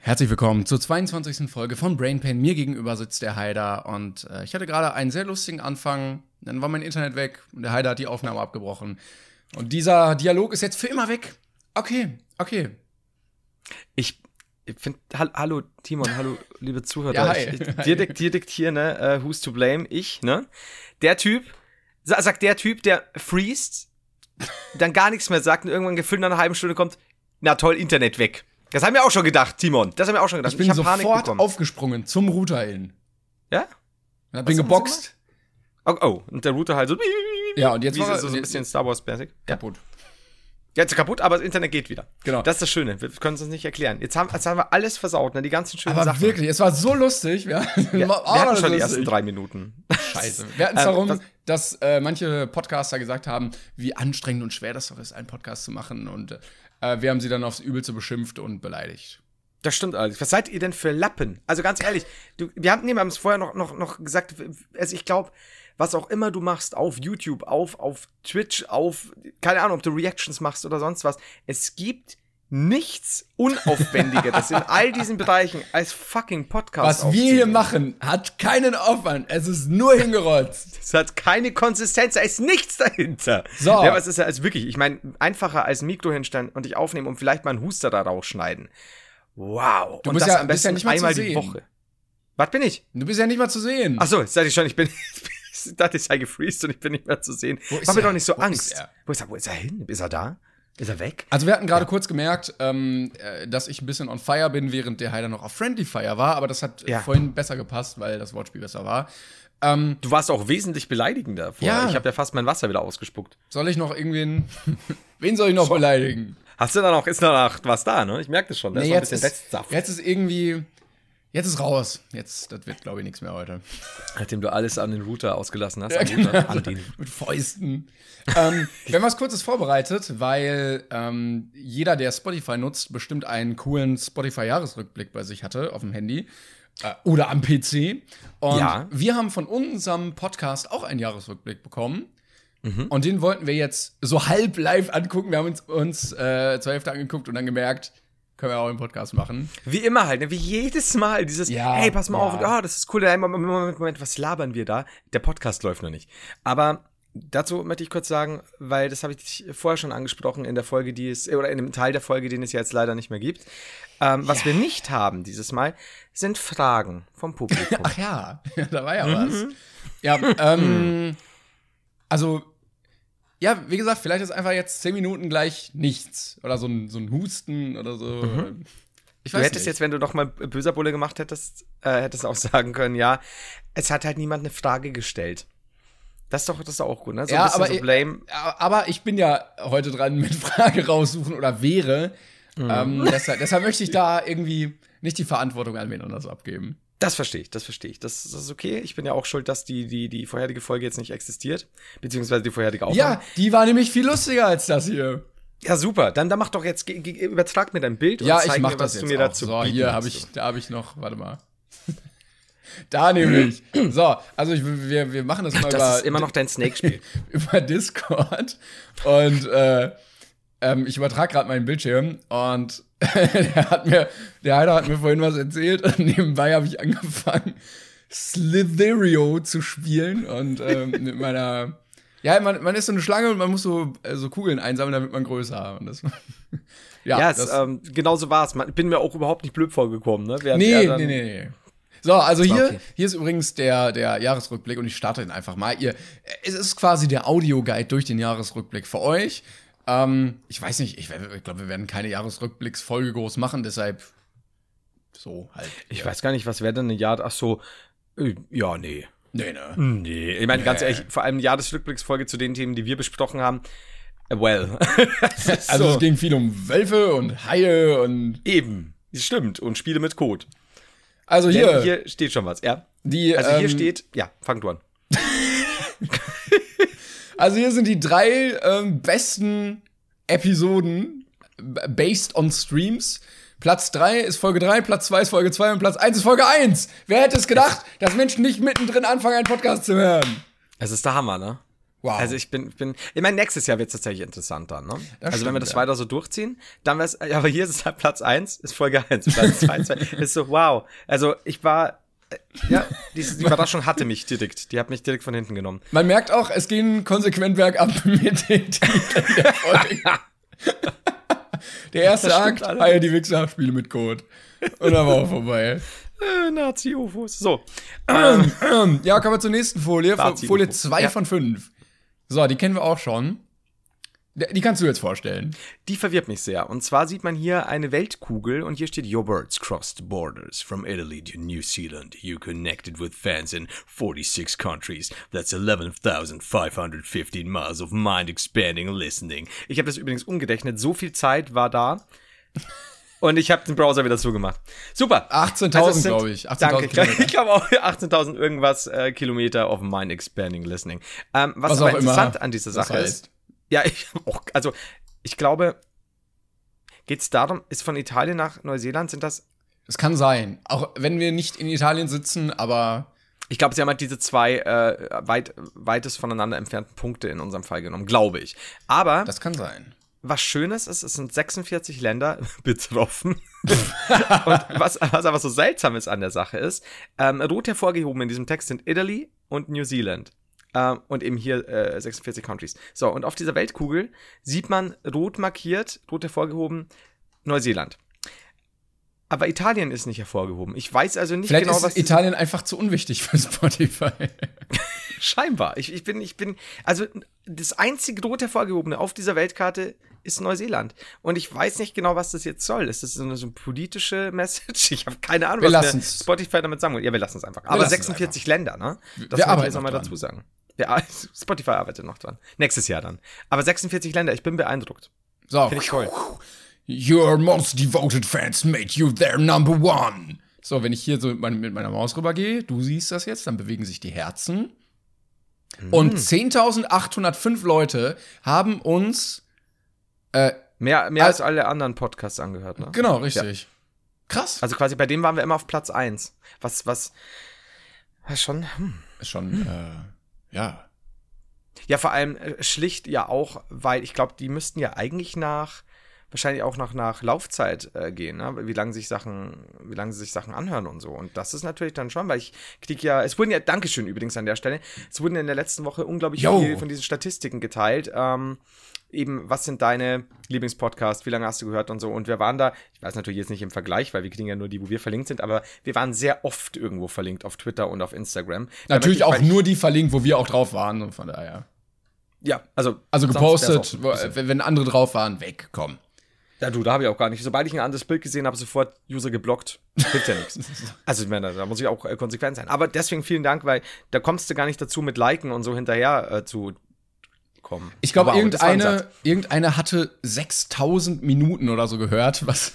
Herzlich willkommen zur 22. Folge von Brain Pain. Mir gegenüber sitzt der Haider und äh, ich hatte gerade einen sehr lustigen Anfang. Dann war mein Internet weg und der Haider hat die Aufnahme abgebrochen. Und dieser Dialog ist jetzt für immer weg. Okay, okay. Ich finde, hallo Timon, hallo liebe Zuhörer. Ja, hi. Ich, dir, dir diktiere, ne, äh, who's to blame? Ich, ne? Der Typ, sa- sagt der Typ, der freest, dann gar nichts mehr sagt und irgendwann gefühlt nach einer halben Stunde kommt, na toll, Internet weg. Das haben wir auch schon gedacht, Timon. Das haben wir auch schon gedacht. Ich bin Panik sofort aufgesprungen zum Router hin. Ja? Und hab bin Was geboxt. Oh, oh, und der Router halt so. Ja, und jetzt wie war er- so, so ein bisschen Star Wars-mäßig. Ja. Kaputt. Jetzt kaputt, aber das Internet geht wieder. Genau. Das ist das Schöne. Wir können es uns nicht erklären. Jetzt haben, jetzt haben wir alles versaut, ne? Die ganzen schönen Aber Sachen. wirklich, es war so lustig. Wir, Wir, wir Oh, hatten schon die ist ersten lustig. drei Minuten. Scheiße. Wir hatten es Ähm, darum, was- dass äh, manche Podcaster gesagt haben, wie anstrengend und schwer das doch ist, einen Podcast zu machen. Und äh, wir haben sie dann aufs Übelste beschimpft und beleidigt. Das stimmt alles. Was seid ihr denn für Lappen? Also ganz ehrlich, du, wir haben, haben es vorher noch, noch, noch gesagt, also ich glaube, was auch immer du machst, auf YouTube, auf, auf Twitch, auf, keine Ahnung, ob du Reactions machst oder sonst was, es gibt nichts Unaufwendigeres in all diesen Bereichen als fucking Podcast Was wir hier machen, hat keinen Aufwand. Es ist nur hingerotzt. Es hat keine Konsistenz, da ist nichts dahinter. So. Ja, aber es ist ja also wirklich, ich meine, einfacher als Mikro hinstellen und dich aufnehmen und vielleicht mal einen Huster da rausschneiden. Wow. Du und bist das ja- am bist ja besten nicht mal zu einmal die. Woche. Was bin ich? Du bist ja nicht mal zu sehen. Ach so, jetzt sag ich schon, ich bin, ich dachte, ich sei gefreezed und ich bin nicht mehr zu sehen. Wo ist Mach mir doch nicht so Wo Angst. ist er? Wo ist er? Wo ist er hin? Ist er da? Ist er weg? Also wir hatten gerade kurz gemerkt, ähm, äh, dass ich ein bisschen on fire bin, während der Heider noch auf Friendly Fire war, aber das hat Ja. vorhin besser gepasst, weil das Wortspiel besser war. Ähm, Du warst auch wesentlich beleidigender vorher. Ja. Ich habe ja fast mein Wasser wieder ausgespuckt. soll ich noch irgendwen. Wen soll ich noch beleidigen? Hast du dann auch, ist danach was da, ne? Ich merke das schon. Da Nee, ist noch ein jetzt, bisschen ist, Restsaft. jetzt ist irgendwie. Jetzt ist raus. Jetzt, das wird, glaube ich, nichts mehr heute. Nachdem du alles an den Router ausgelassen hast. Ja, genau. Router. Mit Fäusten. ähm, wir haben was Kurzes vorbereitet, weil ähm, jeder, der Spotify nutzt, bestimmt einen coolen Spotify-Jahresrückblick bei sich hatte auf dem Handy äh, oder am PC. Und Ja. wir haben von unserem Podcast auch einen Jahresrückblick bekommen. Mhm. Und den wollten wir jetzt so halb live angucken. Wir haben uns, uns äh, zur Hälfte angeguckt und dann gemerkt, können wir auch im Podcast machen. Wie immer halt, ne? wie jedes Mal. Dieses, Ja, hey, pass mal ja. auf, ah, das ist cool. Moment, Moment, Moment, was labern wir da? Der Podcast läuft noch nicht. Aber dazu möchte ich kurz sagen, weil das habe ich vorher schon angesprochen in der Folge, die es, oder in dem Teil der Folge, den es jetzt leider nicht mehr gibt. Ähm, was wir nicht haben dieses Mal, sind Fragen vom Publikum. Ach ja, da war ja Mhm. was. Ja, ähm, also, ja, wie gesagt, vielleicht ist einfach jetzt zehn Minuten gleich nichts. Oder so ein, so ein Husten oder so. Ich Mhm. Du hättest jetzt, wenn du noch mal böser Bulle gemacht hättest, äh, hättest auch sagen können, ja, es hat halt niemand eine Frage gestellt. Das ist doch, das ist doch auch gut, ne? So ja, ein bisschen aber, so Blame. aber ich bin ja heute dran mit Frage raussuchen oder wäre. Mhm. Ähm, deshalb, deshalb möchte ich da irgendwie nicht die Verantwortung an wen anders abgeben. Das verstehe ich, das verstehe ich. Das, das ist okay. Ich bin ja auch schuld, dass die, die, die vorherige Folge jetzt nicht existiert. Beziehungsweise die vorherige Aufnahme. Ja, die war nämlich viel lustiger als das hier. Ja, super. Dann, dann mach doch jetzt, übertrag mir dein Bild Ja, und zeig ich mach mir, das was jetzt du mir auch. dazu So, hier habe ich, da habe ich noch, warte mal. da nämlich. So, also ich, wir, wir machen das mal Das über, ist immer noch dein Snake-Spiel. über Discord und äh, ähm, ich übertrage gerade meinen Bildschirm und der hat mir, der Heider hat mir vorhin was erzählt und nebenbei habe ich angefangen Slitherio zu spielen und ähm, mit meiner ja, man, man ist so eine Schlange und man muss so, äh, so Kugeln einsammeln, damit man größer. Und das, ja, ja, es, ähm, genau so war es. Ich bin mir auch überhaupt nicht blöd vorgekommen, ne? Während Nee, nee, nee, nee. So, also hier, okay. hier ist übrigens der, der Jahresrückblick und ich starte ihn einfach mal. Ihr, es ist quasi der Audioguide durch den Jahresrückblick für euch. Ähm, ich weiß nicht, ich, ich glaube, wir werden keine Jahresrückblicksfolge groß machen, deshalb so halt. Ich weiß gar nicht, was wäre denn eine Jahr. Ach so, äh, ja, nee. Nee, ne. Nee. Ich meine, ganz ehrlich, vor allem Jahresrückblicksfolge zu den Themen, die wir besprochen haben. well. Das ist Also so. es ging viel um Wölfe und Haie und Eben. Stimmt. Und Spiele mit Code. also Denn hier, hier steht schon was, ja. die Also hier ähm, steht, ja, fang du an. Also hier sind die drei ähm, besten Episoden b- based on Streams. Platz 3 ist Folge 3, Platz 2 ist Folge 2 und Platz 1 ist Folge 1. Wer hätte es gedacht, dass Menschen nicht mittendrin anfangen, einen Podcast zu hören? Es ist der Hammer, ne? Wow. Also ich bin, ich bin, ich meine, nächstes Jahr wird es tatsächlich interessanter, ne? Das also wenn wir stimmt, das ja. weiter so durchziehen, dann wär's, ja, aber hier ist es halt Platz 1, ist Folge 1, Platz 2, 2, ist so, wow. Also ich war, äh, ja, diese Überraschung hatte mich direkt, die hat mich direkt von hinten genommen. Man merkt auch, es ging konsequent bergab mit den Titeln der Folge. der erste Akt. Haie die Wichser, Spiele mit Code. Und dann war auch vorbei. Äh, Nazi-UFOs. So, Ähm, ja, kommen wir zur nächsten Folie. Folie 2 Ja. von 5. So, die kennen wir auch schon. Die kannst du jetzt vorstellen. die verwirrt mich sehr. Und zwar sieht man hier eine Weltkugel und hier steht Your birds crossed borders from Italy to New Zealand. You connected with fans in 46 countries. That's 11,515 miles of mind-expanding listening. Ich habe das übrigens umgerechnet. So viel Zeit war da. Und ich habe den Browser wieder zugemacht. Super. 18.000, Also glaube ich. 18.000 Danke. Ich glaube Kilometer. glaub auch 18.000 irgendwas äh, Kilometer of mind-expanding listening. Ähm, was, Was aber auch immer interessant an dieser Sache heißt. ist, ja, ich auch, also ich glaube, geht es darum, ist von Italien nach Neuseeland, sind das, Es kann sein. Auch wenn wir nicht in Italien sitzen, aber ich glaube, sie haben halt diese zwei äh, weit, weitest voneinander entfernten Punkte in unserem Fall genommen, glaube ich. Aber das kann sein. was Schönes ist, es sind 46 Länder betroffen. Und was, was aber so seltsam ist an der Sache ist, ähm, rot hervorgehoben in diesem Text sind Italy und New Zealand. Ähm, und eben hier äh, 46 Countries. So, und auf dieser Weltkugel sieht man rot markiert, rot hervorgehoben, Neuseeland. Aber Italien ist nicht hervorgehoben. Ich weiß also nicht Vielleicht genau, ist was Italien einfach zu unwichtig für Spotify. Scheinbar. Ich, ich bin, ich bin, also das einzige rot hervorgehobene auf dieser Weltkarte ist Neuseeland. Und ich weiß nicht genau, was das jetzt soll. Ist das so eine, so eine politische Message? Ich habe keine Ahnung, Wir was. Spotify damit sagen will. Ja, wir lassen es einfach. Aber lassen's 46 Länder, ne? Das Wir muss ich jetzt nochmal dazu sagen. Ja, Spotify arbeitet noch dran. Nächstes Jahr dann. Aber 46 Länder, ich bin beeindruckt. So. Finde ich toll. Your most devoted fans made you their number one. So, wenn ich hier so mit, mein, mit meiner Maus rübergehe, du siehst das jetzt, dann bewegen sich die Herzen. Und 10.805 Leute haben uns, äh, Mehr, mehr Al- als alle anderen Podcasts angehört, ne? genau, richtig. Krass. Also quasi bei dem waren wir immer auf Platz 1. Was, was, was schon, hm. Ist schon, äh, ja. Ja, vor allem äh, schlicht ja auch, weil ich glaube, die müssten ja eigentlich nach, wahrscheinlich auch nach, nach Laufzeit äh, gehen, ne? wie lange sich Sachen, wie lange sich Sachen anhören und so. Und das ist natürlich dann schon, weil ich krieg ja, es wurden ja, Dankeschön übrigens an der Stelle, es wurden in der letzten Woche unglaublich Yo. viel von diesen Statistiken geteilt. Ähm, eben, was sind deine Lieblingspodcasts, wie lange hast du gehört und so. Und wir waren da, ich weiß natürlich jetzt nicht im Vergleich, weil wir kriegen ja nur die, wo wir verlinkt sind, aber wir waren sehr oft irgendwo verlinkt auf Twitter und auf Instagram. Natürlich auch nur die verlinkt, wo wir auch drauf waren. Und von daher. Ja, also. Also gepostet, wenn andere drauf waren, weg, komm. Ja, du, da habe ich auch gar nicht. Sobald ich ein anderes Bild gesehen habe, sofort User geblockt. Hilft ja nichts. Also, ich meine, da muss ich auch äh, konsequent sein. Aber deswegen vielen Dank, weil da kommst du gar nicht dazu, mit Liken und so hinterher äh, zu kommen. Ich glaube, Wow, irgendeine, irgendeine hatte 6000 Minuten oder so gehört, was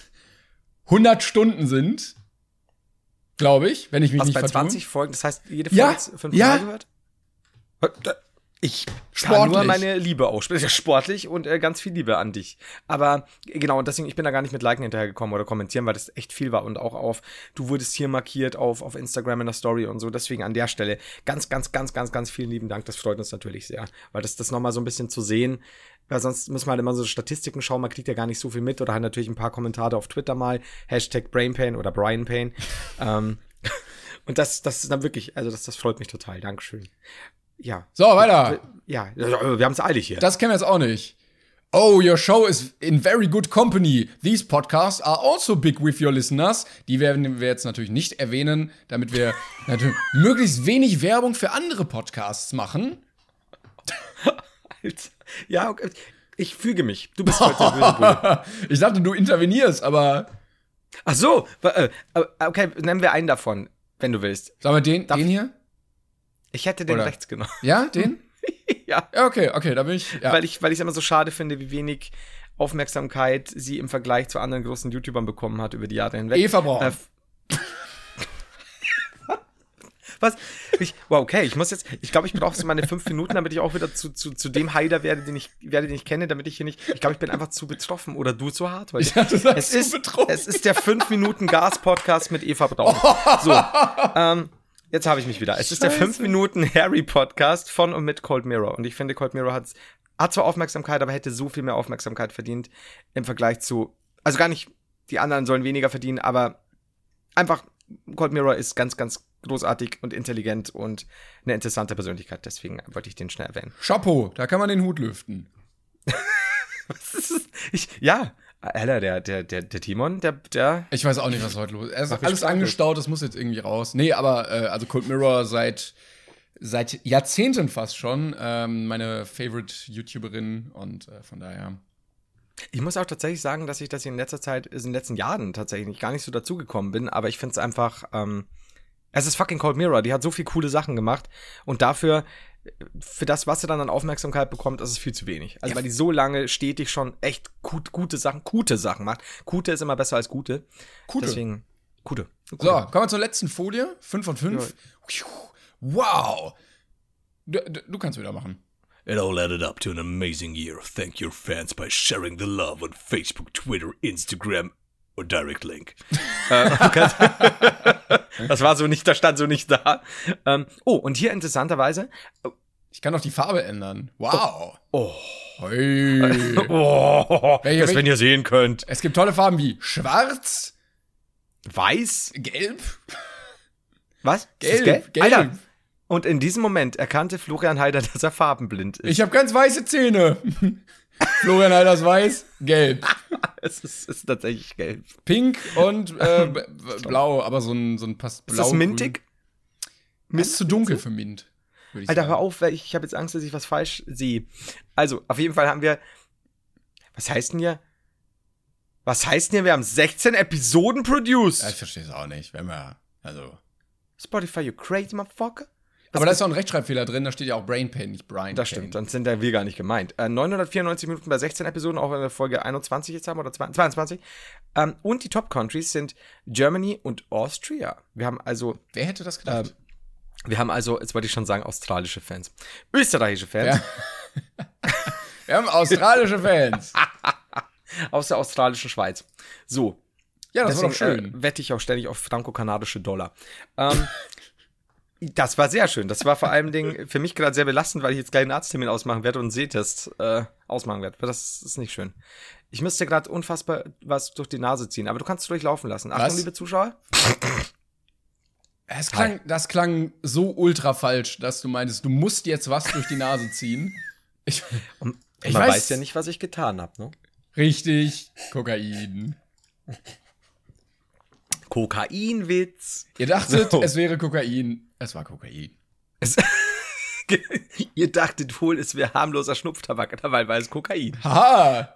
100 Stunden sind. Glaube ich, wenn ich mich Was nicht bei vertue. 20 Folgen, das heißt, jede Ja, Folge ist fünf ja. Mal gehört? Ich kann Sportlich. nur meine Liebe aussprechen. Ja, Sportlich und äh, ganz viel Liebe an dich. Aber genau, und deswegen, ich bin da gar nicht mit Liken hinterhergekommen oder kommentieren, weil das echt viel war und auch auf, du wurdest hier markiert auf, auf Instagram in der Story und so. Deswegen an der Stelle ganz, ganz, ganz, ganz, ganz vielen lieben Dank. Das freut uns natürlich sehr, weil das, das nochmal so ein bisschen zu sehen, weil sonst müssen wir halt immer so Statistiken schauen, man kriegt ja gar nicht so viel mit oder halt natürlich ein paar Kommentare auf Twitter mal, Hashtag Brainpain oder Brianpain. ähm, und das, das ist dann wirklich, also das, das freut mich total. Dankeschön. Ja. So, weiter. Ja, wir haben es eilig hier. Das kennen wir jetzt auch nicht. Oh, your show is in very good company. These podcasts are also big with your listeners. Die werden wir jetzt natürlich nicht erwähnen, damit wir möglichst wenig Werbung für andere Podcasts machen. Alter. Ja, okay. ich füge mich. Du bist heute der. Ich dachte, du intervenierst, aber Ach so, äh, äh, okay, nennen wir einen davon, wenn du willst. sagen wir den, Darf- den hier? Ich hätte den Oder- rechts genommen. Ja, den? ja, Ja. Okay, okay, da bin ich. Ja. Weil ich, weil es immer so schade finde, wie wenig Aufmerksamkeit sie im Vergleich zu anderen großen YouTubern bekommen hat über die Jahre hinweg. Eva Braun. Äh, Was? Ich, wow, okay, ich muss jetzt, ich glaube, ich brauche so meine fünf Minuten, damit ich auch wieder zu, zu, zu dem Heider werde, den ich, werde, den ich kenne, damit ich hier nicht, ich glaube, ich bin einfach zu betroffen oder du zu hart, weil Ja, es zu ist, betroffen. es ist der fünf Minuten Gas Podcast mit Eva Braun. So, ähm, jetzt habe ich mich wieder. Es ist der Scheiße. fünf Minuten Harry Podcast von und mit Cold Mirror und ich finde, Cold Mirror hat, hat zwar Aufmerksamkeit, aber hätte so viel mehr Aufmerksamkeit verdient im Vergleich zu, also gar nicht, die anderen sollen weniger verdienen, aber einfach, Cold Mirror ist ganz, ganz großartig und intelligent und eine interessante Persönlichkeit. Deswegen wollte ich den schnell erwähnen. Chapeau, da kann man den Hut lüften. Ich, ja, Alter, der, der, der, der Timon, der, der, Ich weiß auch nicht, was heute los ist. Er ist alles angestaut, das muss jetzt irgendwie raus. Nee, aber äh, also Cold Mirror seit seit Jahrzehnten fast schon ähm, meine Favorite YouTuberin und äh, von daher. ich muss auch tatsächlich sagen, dass ich das in letzter Zeit, in den letzten Jahren tatsächlich gar nicht so dazugekommen bin, aber ich finde es einfach, ähm, es ist fucking Cold Mirror, die hat so viel coole Sachen gemacht und dafür, für das, was sie dann an Aufmerksamkeit bekommt, ist es viel zu wenig. Also, Ja. weil die so lange stetig schon echt gut, gute Sachen, gute Sachen macht. Gute ist immer besser als gute. Gute. Deswegen, gute. So, kommen wir zur letzten Folie. 5 von 5. Wow. Du, du, du kannst wieder machen. It all added up to an amazing year. Thank your fans by sharing the love on Facebook, Twitter, Instagram or direct link. Das war so nicht, da stand so nicht da. Ähm, oh, und hier interessanterweise, Ich kann auch die Farbe ändern. Wow. Oh. Hey. oh, Welche- das, wenn ihr sehen könnt, Es gibt tolle Farben wie schwarz, weiß, gelb, was? Das gelb, gelb. Alter, und in diesem Moment erkannte Florian Heider, dass er farbenblind ist. Ich habe ganz weiße Zähne. Florian Heiders weiß, gelb. es ist, ist tatsächlich gelb. Pink und äh, blau, aber so ein, so ein Pass Ist das mintig? Mint ist zu dunkel für Mint. Alter, sagen. hör auf, ich habe jetzt Angst, dass ich was falsch sehe. Also, auf jeden Fall haben wir. Was heißt denn hier? Was heißt denn hier? Wir haben 16 Episoden produced. Ja, ich verstehe es auch nicht. Wenn wir, also. Spotify, you crazy motherfucker? Aber da ist auch ein Rechtschreibfehler drin, da steht ja auch Brain Pain, nicht Brian. Das stimmt, dann sind ja wir gar nicht gemeint. Äh, 994 Minuten bei 16 Episoden, auch wenn wir Folge 21 jetzt haben oder 22. Ähm, und die Top Countries sind Germany und Austria. Wir haben also, Wer hätte das gedacht? Ähm, wir haben also, jetzt wollte ich schon sagen, australische Fans. Österreichische Fans Ja. wir haben australische Fans. aus der australischen Schweiz. So, Ja, das war Deswegen doch schön. Äh, wette ich auch ständig auf franco-kanadische Dollar. Ähm, das war sehr schön. Das war vor allem Ding für mich gerade sehr belastend, weil ich jetzt gleich einen Arzttermin ausmachen werde und einen Sehtest äh, ausmachen werde. Das ist nicht schön. Ich müsste gerade unfassbar was durch die Nase ziehen, aber du kannst es durchlaufen lassen. Achtung, Was? liebe Zuschauer. Es klang, das klang so ultra falsch, dass du meintest, du musst jetzt was durch die Nase ziehen. Ich, ich Man weiß, weiß ja nicht, was ich getan habe. Ne? Richtig, Kokain. Kokainwitz. Ihr dachtet, So. es wäre Kokain. Es war Kokain. Es Ihr dachtet wohl, es wäre harmloser Schnupftabak, dabei war es Kokain. Haha!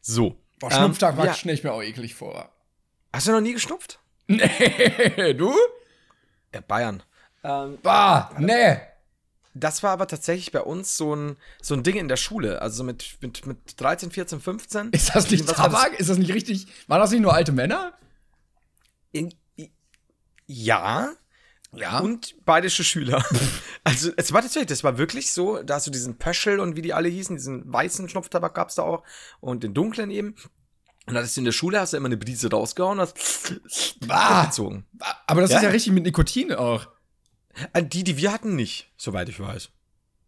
So. Boah, Ähm, Schnupftag ja. stelle ich mir auch eklig vor. Hast du noch nie geschnupft? Nee, du? Ja, Bayern. Ähm, Bah, nee. Das war aber tatsächlich bei uns so ein, so ein Ding in der Schule. Also so mit, mit, mit 13, 14, 15. Ist das nicht Was war das? Tabak? Ist das nicht richtig? Waren das nicht nur alte Männer? In, ja. Ja. Und bayerische Schüler. also, es war tatsächlich, das war wirklich so. Da hast du diesen Pöschel und wie die alle hießen, diesen weißen Schnupftabak gab's da auch. Und den dunklen eben. Und dann hattest du in der Schule, hast du immer eine Brise rausgehauen und hast Bah. gezogen. Aber das Ja. ist ja richtig mit Nikotin auch. Äh, Die, die wir hatten, nicht, soweit ich weiß.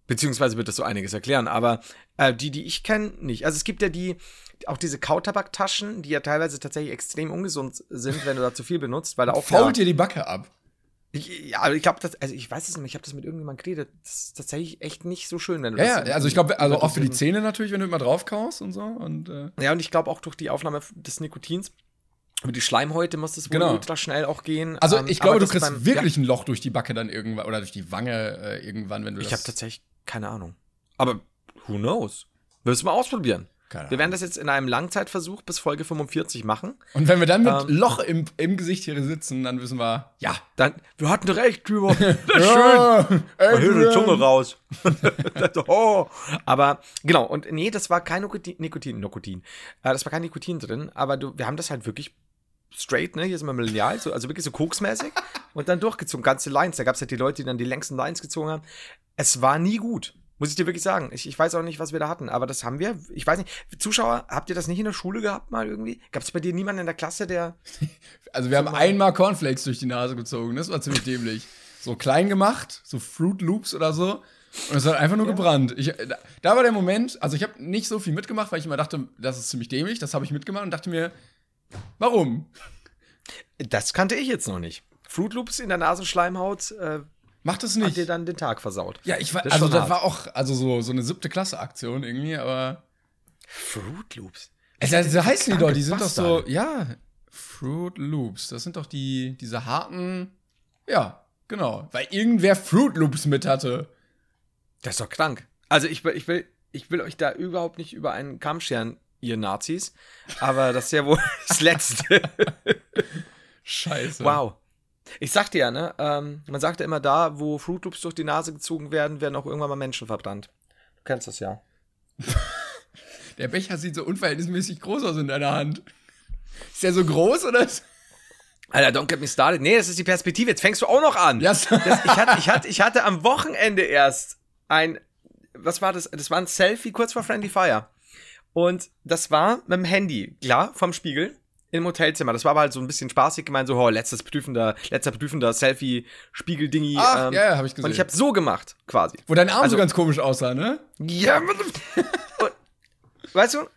Beziehungsweise wird das so einiges erklären, aber äh, die, die ich kenne, nicht. Also es gibt ja die, auch diese Kautabaktaschen, die ja teilweise tatsächlich extrem ungesund sind, wenn du da zu viel benutzt, weil da auch Fault dir die Backe ab. Ich, ja, aber ich glaube, also ich weiß es nicht, ich habe das mit irgendjemandem geredet. Das ist tatsächlich echt nicht so schön, wenn du Ja, das ja, also ich glaube, also auch für die Zähne natürlich, wenn du immer drauf kaust und so. Und, äh, Ja, und ich glaube auch durch die Aufnahme des Nikotins über die Schleimhäute muss das wohl Genau. ultra schnell auch gehen. also Ähm, ich glaube, du kriegst beim- wirklich ein Loch durch die Backe dann irgendwann oder durch die Wange äh, irgendwann, wenn du Ja, ich das. habe tatsächlich keine Ahnung. Aber who knows? Willst du mal ausprobieren? Keine Wir werden das jetzt in einem Langzeitversuch bis Folge 45 machen. Und wenn wir dann mit Ähm. Loch im, im Gesicht hier sitzen, dann wissen wir, ja. Dann, wir hatten recht, drüber. Das ist Ja, schön. Mal hier die. Zunge raus. oh. Aber genau, und nee, das war kein Nikotin, Nikotin, Nikotin. Äh, das war kein Nikotin drin, aber du, wir haben das halt wirklich straight, ne? Hier sind wir lineal, so, also wirklich so koksmäßig und dann durchgezogen, ganze Lines. Da gab es halt die Leute, die dann die längsten Lines gezogen haben. Es war nie gut. Muss ich dir wirklich sagen. Ich, ich weiß auch nicht, was wir da hatten, aber das haben wir. Ich weiß nicht. Zuschauer, habt ihr das nicht in der Schule gehabt mal irgendwie? Gab es bei dir niemanden in der Klasse, der. Also wir haben einmal Cornflakes durch die Nase gezogen, das war ziemlich dämlich. So klein gemacht, so Fruit Loops oder so. Und es hat einfach nur gebrannt. Ich, da, da war der Moment, also ich habe nicht so viel mitgemacht, weil ich immer dachte, das ist ziemlich dämlich. Das habe ich mitgemacht und dachte mir, warum? Das kannte ich jetzt noch nicht. Fruit Loops in der Nasenschleimhaut äh, Macht es hat nicht. dir dann den Tag versaut. Ja, ich war, Das also das hart. war auch, also so, so eine siebte Klasse-Aktion irgendwie, aber. Fruit Loops. Es, das, das heißen die doch, die sind kranke doch so, ja, Fruit Loops. Das sind doch die, diese harten, ja, genau. Weil irgendwer Fruit Loops mit hatte. Das ist doch krank. Also ich will, ich will, ich will euch da überhaupt nicht über einen Kamm scheren, ihr Nazis. Aber das ist ja wohl das Letzte. Scheiße. wow. Ich sagte ja, ne, ähm, man sagte immer da, wo Fruit Loops durch die Nase gezogen werden, werden auch irgendwann mal Menschen verbrannt. Du kennst das ja. Der Becher sieht so unverhältnismäßig groß aus in deiner Hand. Ist der so groß oder? ist- Alter, don't get me started. Nee, das ist die Perspektive. Jetzt fängst du auch noch an. Ja, Das, ich, hatte, ich, hatte, ich hatte am Wochenende erst ein, was war das? Das war ein Selfie kurz vor Friendly Fire. Und das war mit dem Handy, klar, vom Spiegel im Hotelzimmer. Das war aber halt so ein bisschen spaßig gemeint, so, oh, letztes prüfender, letzter prüfender Selfie-Spiegel-Dingi. Ach, ähm, ja, ja, hab ich gesehen. Und ich habe so gemacht, quasi. Wo dein Arm Also- so ganz komisch aussah, ne? Ja, und, weißt du,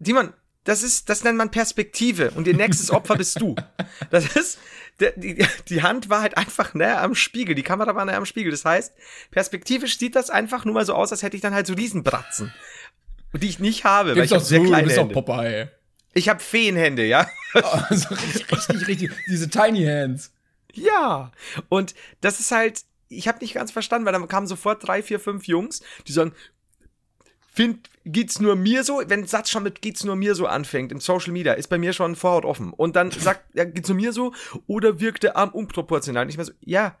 Simon, das ist, das nennt man Perspektive und ihr nächstes Opfer bist du. Das ist, die, die Hand war halt einfach näher am Spiegel, die Kamera war näher am Spiegel. Das heißt, perspektivisch sieht das einfach nur mal so aus, als hätte ich dann halt so Riesenbratzen. Die ich nicht habe, weil Gib's ich habe doch zu, sehr du kleine bist Hände. Popeye. Ich habe Feenhände, ja. Also richtig, richtig, richtig. Diese Tiny Hands. Ja. Und das ist halt, ich habe nicht ganz verstanden, weil dann kamen sofort drei, vier, fünf Jungs, die sagen, find, geht's nur mir so? Wenn ein Satz schon mit geht's nur mir so anfängt im Social Media, ist bei mir schon Vorhaut offen. Und dann sagt, ja, geht's nur mir so? Oder wirkt der Arm unproportional? Nicht mehr so, ja,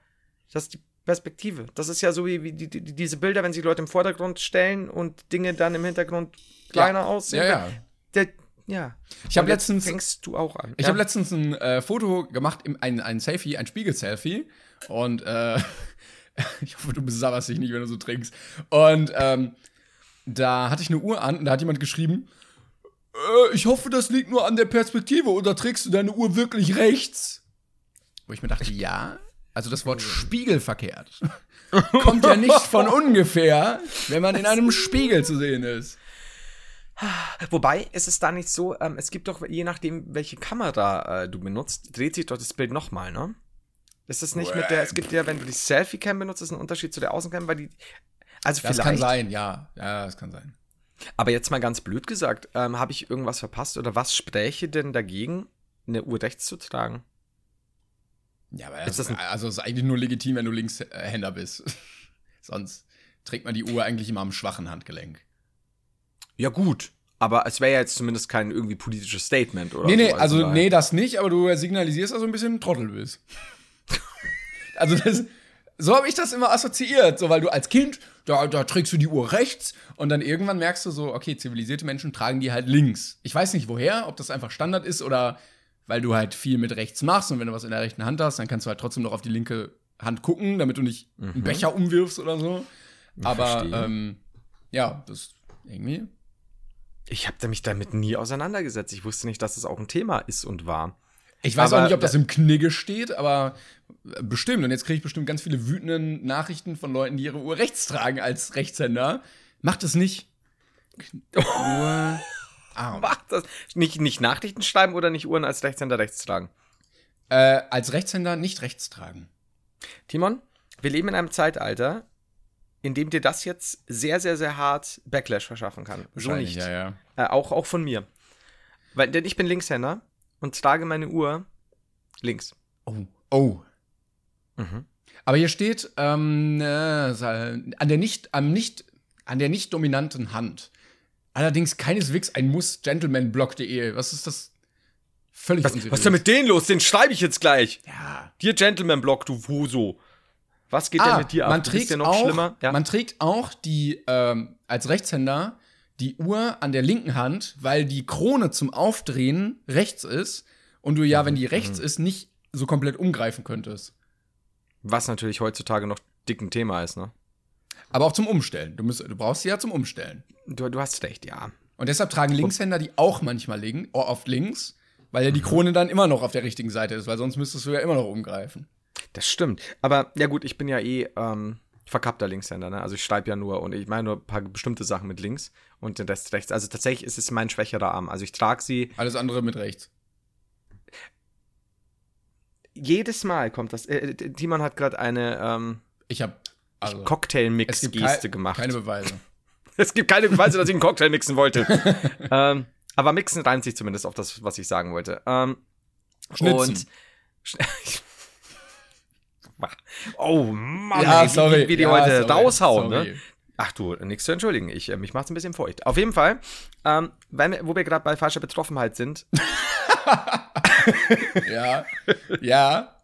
das ist die Perspektive. Das ist ja so wie, wie die, die, diese Bilder, wenn sich Leute im Vordergrund stellen und Dinge dann im Hintergrund kleiner aussehen. Ja, ja. Der, ja. Ich habe letztens, Fängst du auch an. ich ja? habe letztens ein äh, Foto gemacht, ein, ein Selfie, ein Spiegel-Selfie. Und äh, ich hoffe, du besabberst dich nicht, wenn du so trinkst. Und ähm, da hatte ich eine Uhr an und da hat jemand geschrieben, äh, ich hoffe, das liegt nur an der Perspektive oder trägst du deine Uhr wirklich rechts? Wo ich mir dachte, ja, also das Wort spiegelverkehrt kommt ja nicht von ungefähr, wenn man in einem Spiegel zu sehen ist. Wobei, ist es da nicht so, ähm, es gibt doch, je nachdem, welche Kamera äh, du benutzt, dreht sich doch das Bild nochmal, ne? Ist es nicht mit der, es gibt ja, wenn du die Selfie-Cam benutzt, ist ein Unterschied zu der Außencam, weil die, also Das vielleicht, kann sein, ja. Ja, das kann sein. aber jetzt mal ganz blöd gesagt, ähm, habe ich irgendwas verpasst oder was spräche denn dagegen, eine Uhr rechts zu tragen? Ja, aber Ist das, das ein- also es ist eigentlich nur legitim, wenn du Linkshänder bist. Sonst trägt man die Uhr eigentlich immer am schwachen Handgelenk. Ja, gut. Aber es wäre ja jetzt zumindest kein irgendwie politisches Statement, oder? nee, nee, so, also daher- nee, das nicht, aber du signalisierst, dass du ein bisschen ein Trottel bist. also das, so habe ich das immer assoziiert, so weil du als Kind, da, da trägst du die Uhr rechts und dann irgendwann merkst du so, okay, zivilisierte Menschen tragen die halt links. Ich weiß nicht woher, ob das einfach Standard ist oder weil du halt viel mit rechts machst und wenn du was in der rechten Hand hast, dann kannst du halt trotzdem noch auf die linke Hand gucken, damit du nicht einen Becher umwirfst oder so. Aber verstehe. ähm, ja, das irgendwie. Ich habe mich damit nie auseinandergesetzt. Ich wusste nicht, dass das auch ein Thema ist und war. Ich weiß Aber auch nicht, ob das im Knigge steht, aber bestimmt. Und jetzt kriege ich bestimmt ganz viele wütende Nachrichten von Leuten, die ihre Uhr rechts tragen als Rechtshänder. Macht es nicht. Uhr arm. Macht das. Nicht, nicht Nachrichten schreiben oder nicht Uhren als Rechtshänder rechts tragen. Äh, als Rechtshänder nicht rechts tragen. Timon, wir leben in einem Zeitalter, in dem dir das jetzt sehr, sehr, sehr hart Backlash verschaffen kann. So nicht. ja, ja. Äh, auch, auch von mir. Weil, denn ich bin Linkshänder und trage meine Uhr links. Oh. Oh. Mhm. Aber hier steht, ähm, äh, an der nicht, am nicht, an der nicht dominanten Hand. Allerdings keineswegs ein muss-gentlemanblog.de. Was ist das? Völlig Was, was ist denn mit denen los? Den schreibe ich jetzt gleich. Ja. Dir Gentleman-Block, du Wuso. Was geht denn mit dir ab? Ah, man trägt ja noch auch, schlimmer. Ja. Man trägt auch die, ähm, als Rechtshänder die Uhr an der linken Hand, weil die Krone zum Aufdrehen rechts ist und du Mhm. ja, wenn die rechts ist, nicht so komplett umgreifen könntest. Was natürlich heutzutage noch dick ein Thema ist, ne? Aber auch zum Umstellen. Du, musst, du brauchst sie ja zum Umstellen. Du, du hast recht, ja. Und deshalb tragen Linkshänder die auch manchmal liegen, oh, oft links, weil ja die Krone dann immer noch auf der richtigen Seite ist, weil sonst müsstest du ja immer noch umgreifen. Das stimmt. Aber ja gut, ich bin ja eh ähm, verkappter Linkshänder, ne? Also ich schreibe ja nur und ich meine nur ein paar bestimmte Sachen mit links und den Rest rechts. Also tatsächlich ist es mein schwächerer Arm. Also ich trage sie Alles andere mit rechts. jedes Mal kommt das. Äh, äh, Timon hat gerade eine ähm, Ich habe also, Cocktail-Mix-Geste gemacht. keine Beweise. Es gibt keine Beweise, dass ich einen Cocktail mixen wollte. ähm, aber mixen reimt sich zumindest auf das, was ich sagen wollte. Ähm, Schnitzen. Und oh Mann, Ja, ey, wie, sorry. wie, wie die Ja, heute sorry. raushauen, Sorry. ne? Ach du, nichts zu entschuldigen. Ich, äh, mich macht's ein bisschen feucht. Auf jeden Fall, ähm, weil wir, wo wir gerade bei falscher Betroffenheit sind, Ja. ja.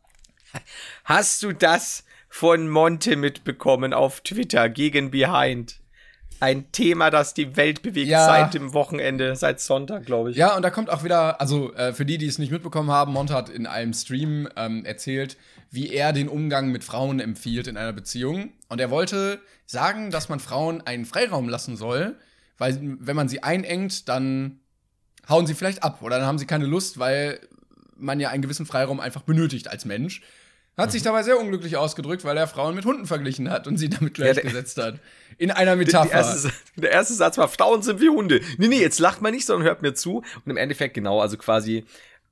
hast du das von Monte mitbekommen auf Twitter gegen Behind? Ein Thema, das die Welt bewegt Ja. seit dem Wochenende, seit Sonntag, glaube ich. Ja, und da kommt auch wieder, also äh, für die, die es nicht mitbekommen haben, Monte hat in einem Stream ähm, erzählt, wie er den Umgang mit Frauen empfiehlt in einer Beziehung. Und er wollte sagen, dass man Frauen einen Freiraum lassen soll, weil wenn man sie einengt, dann hauen sie vielleicht ab oder dann haben sie keine Lust, weil man ja einen gewissen Freiraum einfach benötigt als Mensch. Hat sich dabei sehr unglücklich ausgedrückt, weil er Frauen mit Hunden verglichen hat und sie damit gleichgesetzt hat. In einer Metapher. erste, der erste Satz war, Frauen sind wie Hunde. Nee, nee, jetzt lacht man nicht, sondern hört mir zu. Und im Endeffekt genau, also quasi,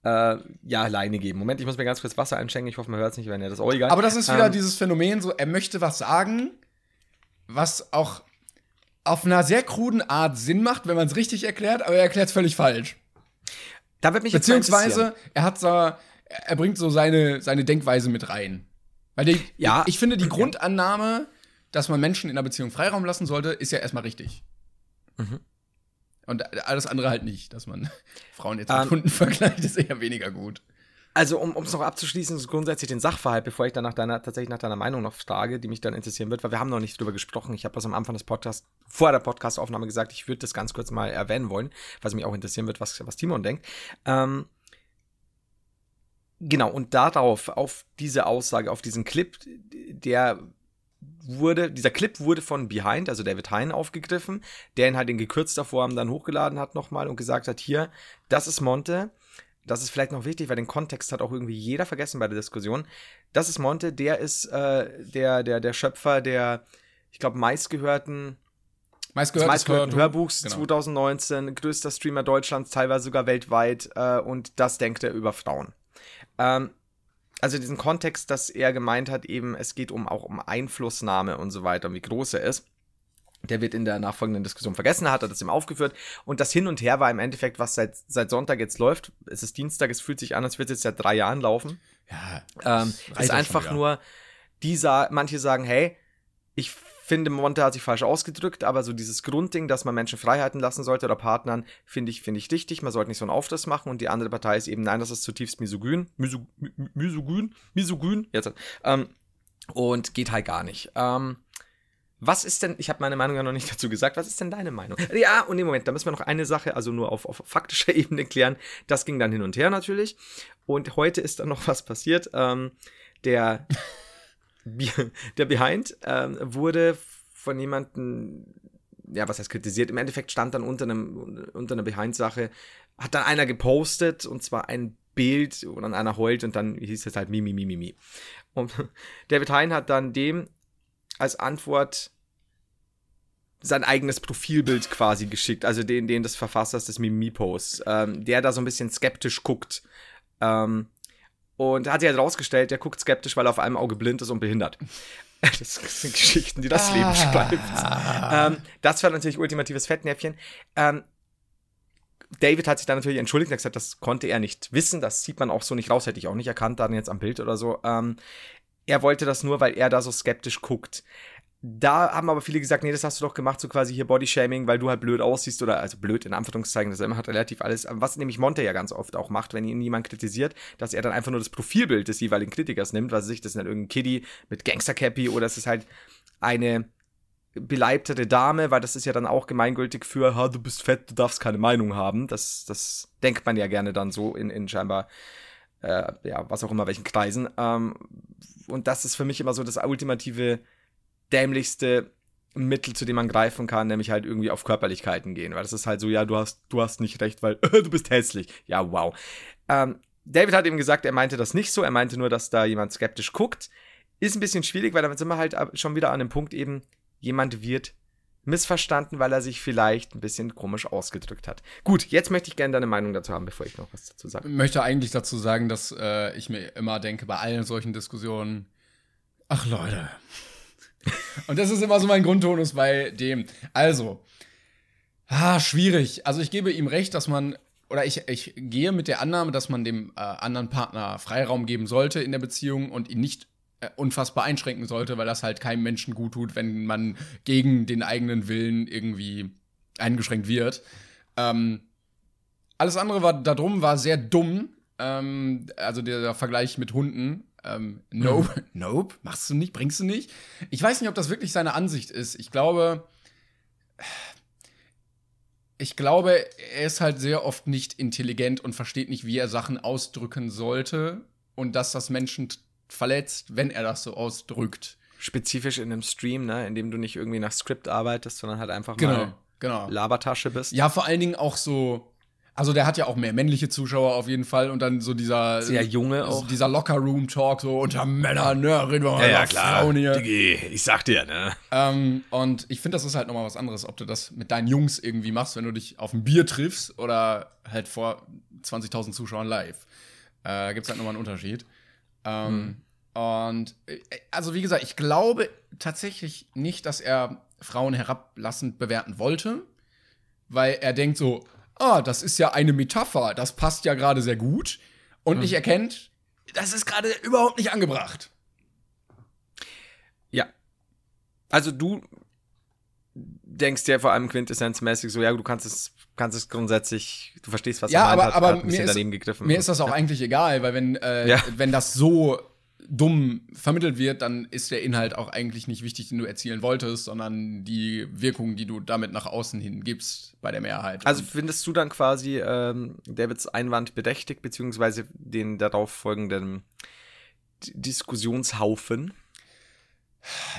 äh, ja, Leine geben. Moment, ich muss mir ganz kurz Wasser einschenken. Ich hoffe, man hört es nicht, wenn ja das auch egal. Aber das ist wieder Ähm, dieses Phänomen, so er möchte was sagen, was auch auf einer sehr kruden Art Sinn macht, wenn man es richtig erklärt, aber er erklärt es völlig falsch. Da wird mich. Beziehungsweise er hat so, er bringt so seine, seine Denkweise mit rein. Weil die, Ja. ich finde, die Grundannahme, dass man Menschen in einer Beziehung Freiraum lassen sollte, ist ja erstmal richtig. Mhm. Und alles andere halt nicht, dass man Frauen jetzt mit Ähm, Hunden vergleicht, ist eher weniger gut. Also, um es noch abzuschließen, so grundsätzlich den Sachverhalt, bevor ich dann nach deiner, tatsächlich nach deiner Meinung noch frage, die mich dann interessieren wird, weil wir haben noch nicht drüber gesprochen. Ich habe das am Anfang des Podcasts, vor der Podcastaufnahme gesagt, ich würde das ganz kurz mal erwähnen wollen, was mich auch interessieren wird, was, was Timon denkt. Ähm, genau, und darauf, auf diese Aussage, auf diesen Clip, der wurde, dieser Clip wurde von Behind, also David Hein, aufgegriffen, der ihn halt in gekürzter Form dann hochgeladen hat nochmal und gesagt hat, hier, das ist Monte, das ist vielleicht noch wichtig, weil den Kontext hat auch irgendwie jeder vergessen bei der Diskussion. Das ist Monte, der ist äh, der, der, der Schöpfer der, ich glaube, meistgehörten, meistgehörten Hörbuch. Hörbuchs Genau. 2019, größter Streamer Deutschlands, teilweise sogar weltweit, äh, und das denkt er über Frauen. Ähm, also diesen Kontext, dass er gemeint hat, eben, es geht um auch um Einflussnahme und so weiter, und wie groß er ist. Der wird in der nachfolgenden Diskussion vergessen, hat er das ihm aufgeführt. Und das Hin und Her war im Endeffekt, was seit, seit Sonntag jetzt läuft. Es ist Dienstag, es fühlt sich an, als würde es jetzt seit drei Jahren laufen. Ja, Ähm, ist einfach nur, die sa manche sagen, hey, ich finde, Monte hat sich falsch ausgedrückt, aber so dieses Grundding, dass man Menschen Freiheiten lassen sollte oder Partnern, finde ich, finde ich richtig. Man sollte nicht so einen Aufriss machen und die andere Partei ist eben, nein, das ist zutiefst misogyn, miso, mi- misogyn, misogyn, jetzt, ähm, und geht halt gar nicht. Ähm, was ist denn, ich habe meine Meinung ja noch nicht dazu gesagt, was ist denn deine Meinung? Ja, und im Moment, da müssen wir noch eine Sache, also nur auf, auf faktischer Ebene klären. Das ging dann hin und her natürlich. Und heute ist dann noch was passiert. Ähm, der, der Behind ähm, wurde von jemandem, ja, was heißt kritisiert? Im Endeffekt stand dann unter, einem, unter einer Behind-Sache, hat dann einer gepostet und zwar ein Bild und dann einer heult und dann hieß es halt Mimi, Mimi, Mimi. Und David Hein hat dann dem als Antwort sein eigenes Profilbild quasi geschickt, also den, den des Verfassers des Mimi-Posts, ähm, der da so ein bisschen skeptisch guckt. Ähm, und hat sich halt rausgestellt, der guckt skeptisch, weil er auf einem Auge blind ist und behindert. Das sind Geschichten, die das Leben schreibt. Ähm, das war natürlich ultimatives Fettnäpfchen. Ähm, David hat sich dann natürlich entschuldigt und gesagt, das konnte er nicht wissen. Das sieht man auch so nicht raus, hätte ich auch nicht erkannt, dann jetzt am Bild oder so. Ähm, er wollte das nur, weil er da so skeptisch guckt. Da haben aber viele gesagt, nee, das hast du doch gemacht, so quasi hier Bodyshaming, weil du halt blöd aussiehst oder also blöd in Anführungszeichen, das hat relativ alles, was nämlich Monte ja ganz oft auch macht, wenn ihn jemand kritisiert, dass er dann einfach nur das Profilbild des jeweiligen Kritikers nimmt, was weiß ich, das ist dann irgendein Kiddie mit Gangster-Cappy oder es ist halt eine beleibtere Dame, weil das ist ja dann auch gemeingültig für, ha, du bist fett, du darfst keine Meinung haben. Das, das denkt man ja gerne dann so in, in scheinbar, äh, ja, was auch immer, welchen Kreisen. Ähm, und das ist für mich immer so das ultimative dämlichste Mittel, zu dem man greifen kann, nämlich halt irgendwie auf Körperlichkeiten gehen. Weil das ist halt so, ja, du hast, du hast nicht recht, weil du bist hässlich. Ja, wow. Ähm, David hat eben gesagt, er meinte das nicht so, er meinte nur, dass da jemand skeptisch guckt. Ist ein bisschen schwierig, weil damit sind wir halt schon wieder an dem Punkt eben, jemand wird missverstanden, weil er sich vielleicht ein bisschen komisch ausgedrückt hat. Gut, jetzt möchte ich gerne deine Meinung dazu haben, bevor ich noch was dazu sage. Ich möchte eigentlich dazu sagen, dass äh, ich mir immer denke, bei allen solchen Diskussionen, ach Leute, und das ist immer so mein Grundtonus bei dem. Also, ah, schwierig. Also ich gebe ihm recht, dass man, oder ich, ich gehe mit der Annahme, dass man dem äh, anderen Partner Freiraum geben sollte in der Beziehung und ihn nicht äh, unfassbar einschränken sollte, weil das halt keinem Menschen gut tut, wenn man gegen den eigenen Willen irgendwie eingeschränkt wird. Ähm, alles andere war darum war sehr dumm. Ähm, also der, der Vergleich mit Hunden ähm, nope, mhm. nope, machst du nicht, bringst du nicht. Ich weiß nicht, ob das wirklich seine Ansicht ist. Ich glaube, ich glaube, er ist halt sehr oft nicht intelligent und versteht nicht, wie er Sachen ausdrücken sollte und dass das Menschen verletzt, wenn er das so ausdrückt. Spezifisch in einem Stream, ne, in dem du nicht irgendwie nach Skript arbeitest, sondern halt einfach genau, mal genau. Labertasche bist. Ja, vor allen Dingen auch so also der hat ja auch mehr männliche Zuschauer auf jeden Fall und dann so dieser sehr junge auch dieser Locker Room Talk so unter Männern, ne, reden wir mal ja, ja, klar. Frauen hier. Digi, ich sag dir, ne. Ähm, und ich finde, das ist halt nochmal was anderes, ob du das mit deinen Jungs irgendwie machst, wenn du dich auf ein Bier triffst oder halt vor 20.000 Zuschauern live. Äh, gibt's halt nochmal einen Unterschied. Ähm, hm. Und äh, also wie gesagt, ich glaube tatsächlich nicht, dass er Frauen herablassend bewerten wollte, weil er denkt so, ah, das ist ja eine Metapher, das passt ja gerade sehr gut und nicht erkennt, das ist gerade überhaupt nicht angebracht. Ja. Also du denkst ja vor allem quintessenzmäßig so, ja, du kannst es, kannst es grundsätzlich, du verstehst, was ja, er aber, hat, aber hat ein mir, ist, daneben gegriffen. mir ist das auch eigentlich egal, weil wenn, äh, Ja. wenn das so dumm vermittelt wird, dann ist der Inhalt auch eigentlich nicht wichtig, den du erzielen wolltest, sondern die Wirkung, die du damit nach außen hin gibst bei der Mehrheit. Also findest du dann quasi ähm, Davids Einwand bedächtig, beziehungsweise den darauf folgenden D Diskussionshaufen?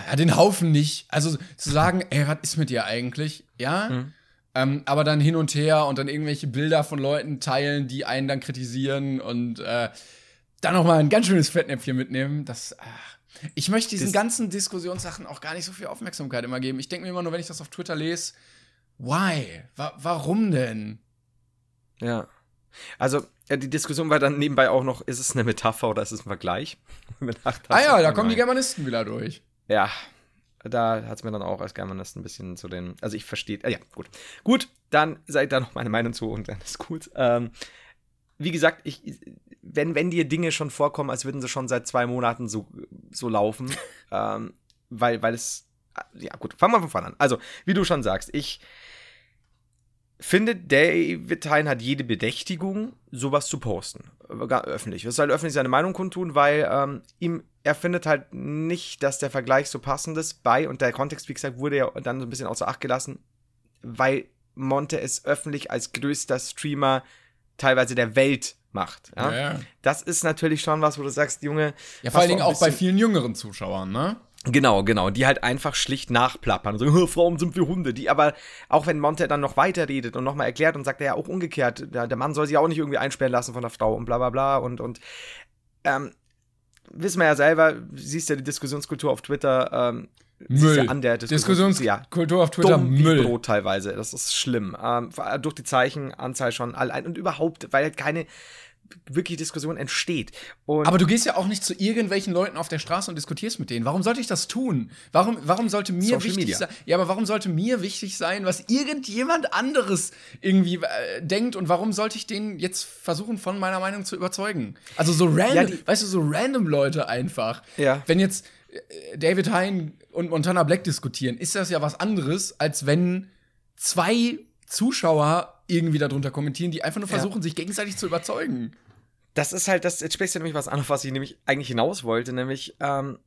Ja, den Haufen nicht. Also zu sagen, ey, was ist mit dir eigentlich? Ja. Mhm. Ähm, aber dann hin und her und dann irgendwelche Bilder von Leuten teilen, die einen dann kritisieren und äh, dann noch mal ein ganz schönes Fettnäpfchen mitnehmen. Das, ach. ich möchte diesen Das- ganzen Diskussionssachen auch gar nicht so viel Aufmerksamkeit immer geben. Ich denke mir immer nur, wenn ich das auf Twitter lese, why? Wa warum denn? Ja. Also, ja, die Diskussion war dann nebenbei auch noch, ist es eine Metapher oder ist es ein Vergleich? Ah ja, da kommen die Germanisten wieder durch. Ja, da hat es mir dann auch als Germanist ein bisschen zu den. Also ich verstehe. Äh, ja, gut. Gut, dann seid da noch meine Meinung zu und dann ist gut. Ähm, wie gesagt, ich, wenn, wenn dir Dinge schon vorkommen, als würden sie schon seit zwei Monaten so, so laufen, ähm, weil, weil es. Ja, gut, fangen wir von vorne an. Also, wie du schon sagst, ich finde, David Hein hat jede Bedächtigung, sowas zu posten. Gar öffentlich. Er soll öffentlich seine Meinung kundtun, weil ähm, ihm, er findet halt nicht, dass der Vergleich so passend ist bei, und der Kontext, wie gesagt, wurde ja dann so ein bisschen außer Acht gelassen, weil Monte es öffentlich als größter Streamer teilweise der Welt macht. Ja? Ja, ja. Das ist natürlich schon was, wo du sagst, Junge. Ja, vor allen Dingen auch bei vielen jüngeren Zuschauern, ne? Genau, genau. Die halt einfach schlicht nachplappern. So, "Hä, Frauen sind wie Hunde. Die aber, auch wenn Monte dann noch weiterredet und nochmal erklärt und sagt er ja auch umgekehrt, der, der Mann soll sich auch nicht irgendwie einsperren lassen von der Frau und bla bla bla und, und ähm, wissen wir ja selber, siehst ja die Diskussionskultur auf Twitter, ähm, Müll. ja an der Diskussions- ja, Diskussionskultur auf Twitter, dumm Müll. Brot teilweise. Das ist schlimm. Ähm, durch die Zeichenanzahl schon allein und überhaupt, weil halt keine wirkliche Diskussion entsteht. Und Aber du gehst ja auch nicht zu irgendwelchen Leuten auf der Straße und diskutierst mit denen. Warum sollte ich das tun? Warum, warum sollte mir Social wichtig Media. sein? Ja, aber warum sollte mir wichtig sein, was irgendjemand anderes irgendwie äh, denkt und warum sollte ich den jetzt versuchen, von meiner Meinung zu überzeugen? Also so random, Ja, die- weißt du, so random Leute einfach. Ja. Wenn jetzt äh, David Hein und Montana Black diskutieren, ist das ja was anderes, als wenn zwei Zuschauer irgendwie darunter kommentieren, die einfach nur Ja. versuchen, sich gegenseitig zu überzeugen. Das ist halt, das, jetzt sprichst du nämlich was an, auf was ich nämlich eigentlich hinaus wollte, nämlich, ähm,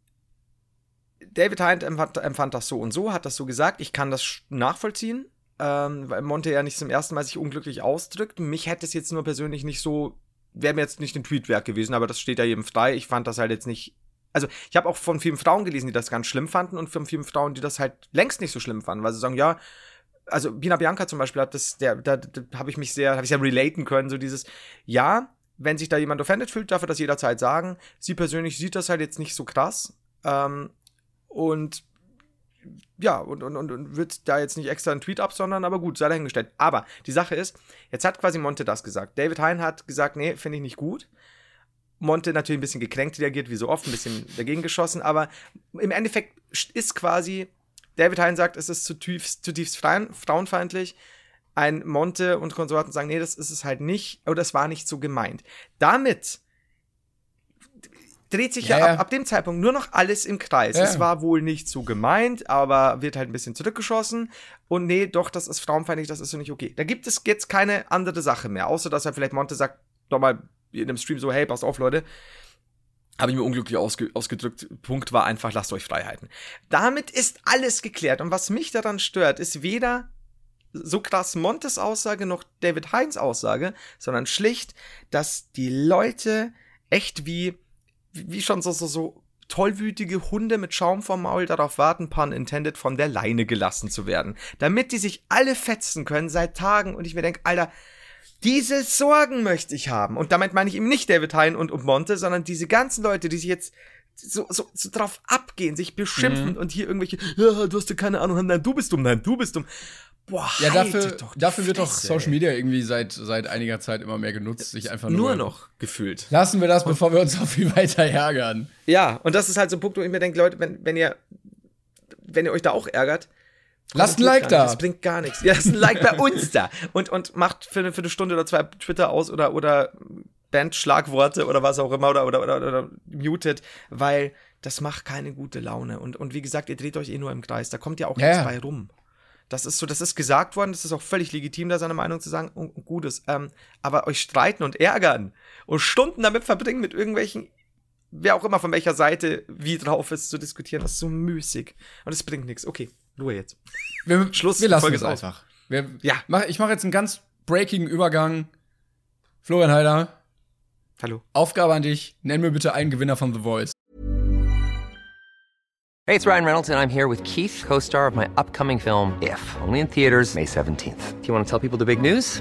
David Hind empfand, empfand das so und so, hat das so gesagt, ich kann das nachvollziehen, ähm, weil Monte ja nicht zum ersten Mal sich unglücklich ausdrückt. Mich hätte es jetzt nur persönlich nicht so, wäre mir jetzt nicht ein Tweet wert gewesen, aber das steht ja jedem frei. Ich fand das halt jetzt nicht. Also, ich habe auch von vielen Frauen gelesen, die das ganz schlimm fanden und von vielen Frauen, die das halt längst nicht so schlimm fanden, weil sie sagen, ja, also Bina Bianca zum Beispiel hat das, der, da, da habe ich mich sehr, habe ich sehr relaten können, so dieses, ja, wenn sich da jemand offended fühlt, darf er das jederzeit sagen. Sie persönlich sieht das halt jetzt nicht so krass. Ähm, und ja, und, und, und, wird da jetzt nicht extra einen Tweet absondern, aber gut, sei dahingestellt. Aber die Sache ist, jetzt hat quasi Monte das gesagt. David Hein hat gesagt, nee, finde ich nicht gut. Monte natürlich ein bisschen gekränkt reagiert, wie so oft, ein bisschen dagegen geschossen, aber im Endeffekt ist quasi, David Hein sagt, es ist zutiefst, zutiefst frauen- frauenfeindlich. Ein Monte und Konsorten sagen, nee, das ist es halt nicht, oder das war nicht so gemeint. Damit dreht sich ja, Ja, ja. Ab, ab dem Zeitpunkt nur noch alles im Kreis. Ja. Es war wohl nicht so gemeint, aber wird halt ein bisschen zurückgeschossen. Und nee, doch, das ist frauenfeindlich, das ist so nicht okay. Da gibt es jetzt keine andere Sache mehr, außer dass er vielleicht Monte sagt, nochmal in einem Stream so, hey, passt auf, Leute. Habe ich mir unglücklich ausge ausgedrückt. Punkt war einfach, lasst euch Freiheiten. Damit ist alles geklärt. Und was mich daran stört, ist weder so krass Montes Aussage noch David Heinz Aussage, sondern schlicht, dass die Leute echt wie, wie schon so, so, so tollwütige Hunde mit Schaum vom Maul darauf warten, pun intended, von der Leine gelassen zu werden. Damit die sich alle fetzen können seit Tagen und ich mir denke, Alter, diese Sorgen möchte ich haben. Und damit meine ich eben nicht David Hein und, und Monte, sondern diese ganzen Leute, die sich jetzt so, so, so drauf abgehen, sich beschimpfen und hier irgendwelche, ja, du hast ja keine Ahnung, nein, du bist dumm, nein, du bist dumm. Boah, Ja, haltet dafür, doch die dafür wird doch Social. Media irgendwie seit, seit einiger Zeit immer mehr genutzt, sich einfach nur. Nur noch gefühlt. Lassen wir das, bevor wir uns noch viel weiter ärgern. Ja, und das ist halt so ein Punkt, wo ich mir denke, Leute, wenn, wenn ihr, wenn ihr euch da auch ärgert, Lasst ein Like da. nicht. Das bringt gar nichts. Lasst ein Like bei uns da. Und, und macht für eine, für eine Stunde oder zwei Twitter aus oder, oder Band-Schlagworte oder was auch immer oder, oder, oder, oder muted, weil das macht keine gute Laune. Und, und wie gesagt, ihr dreht euch eh nur im Kreis. Da kommt ja auch Ja, nichts bei rum. Das ist so, das ist gesagt worden, das ist auch völlig legitim, da seine Meinung zu sagen und, und Gutes. Ähm, aber euch streiten und ärgern und Stunden damit verbringen, mit irgendwelchen, wer auch immer von welcher Seite wie drauf ist, zu diskutieren, das ist so müßig. Und es bringt nichts. Okay, Ruhe jetzt. Wir, Schluss, wir lassen Folge es ist aus. einfach. Wir, Ja. Mach, ich mache jetzt einen ganz breaking Übergang. Florian Heider, Hallo. Aufgabe an dich. Nenn mir bitte einen Gewinner von The Voice. Hey, it's Ryan Reynolds, and I'm here with Keith, co star of my upcoming film, If, only in theaters, May 17th. Do you want to tell people the big news?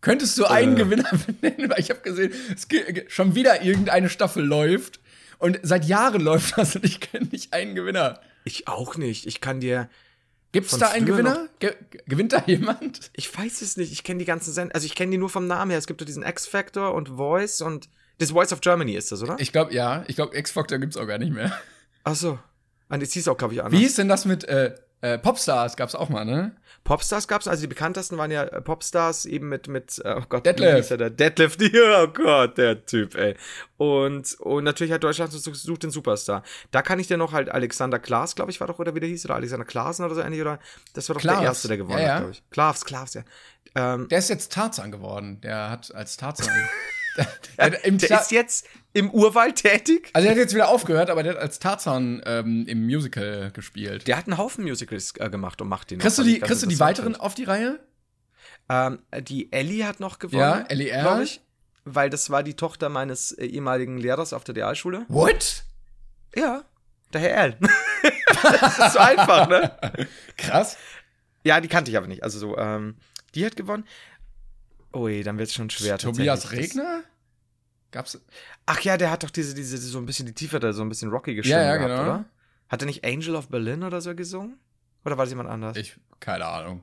Könntest du einen Gewinner benennen? Weil ich habe gesehen, es schon wieder irgendeine Staffel läuft. Und seit Jahren läuft das und ich kenne nicht einen Gewinner. Ich auch nicht. Ich kann dir. Gibt es Von da einen Gewinner? Ge ge- gewinnt da jemand? Ich weiß es nicht. Ich kenne die ganzen Send Also ich kenne die nur vom Namen her. Es gibt doch diesen X-Factor und Voice und. Das Voice of Germany ist das, oder? Ich glaube, ja. Ich glaube, X-Factor gibt's auch gar nicht mehr. Ach so. Und jetzt hieß auch, glaube ich, anders. Wie ist denn das mit äh, äh, Popstars? Gab's auch mal, ne? Popstars gab's, also die bekanntesten waren ja äh, Popstars eben mit, mit, äh, oh Gott, er da? Detlef, ja, oh Gott, der Typ, ey. Und, und natürlich hat Deutschland sucht den Superstar. Da kann ich dir noch halt Alexander Klaas, glaube ich, war doch, oder wie der hieß, oder Alexander Klaasen oder so ähnlich, oder? Das war doch Klaas. der Erste, der gewonnen Ja, ja. hat, glaube ich. Klaas, Klaas, ja. Ähm, Der ist jetzt Tarzan geworden. Der hat als Tarzan. der, der, im der ist jetzt im Urwald tätig. also, der hat jetzt wieder aufgehört, aber der hat als Tarzan ähm, im Musical gespielt. Der hat einen Haufen Musicals äh, gemacht und macht den kriegst du noch. Also die, kriegst du das die weiteren auf die Reihe? Ähm, die Ellie hat noch gewonnen. Ja, Ellie R. glaube ich. Weil das war die Tochter meines äh, ehemaligen Lehrers auf der Realschule. What? Ja, der Herr Erl. das ist so einfach, ne? Krass. Ja, die kannte ich aber nicht. Also so, ähm, die hat gewonnen. Ui, dann wird's schon schwer. Tobias. Regner? Gab's. Ach ja, der hat doch diese, diese, so ein bisschen die Tiefe da, so ein bisschen rockige Ja, Stimme ja, gehabt, genau. oder? Hat er nicht Angel of Berlin oder so gesungen? Oder war das jemand anders? Ich, keine Ahnung.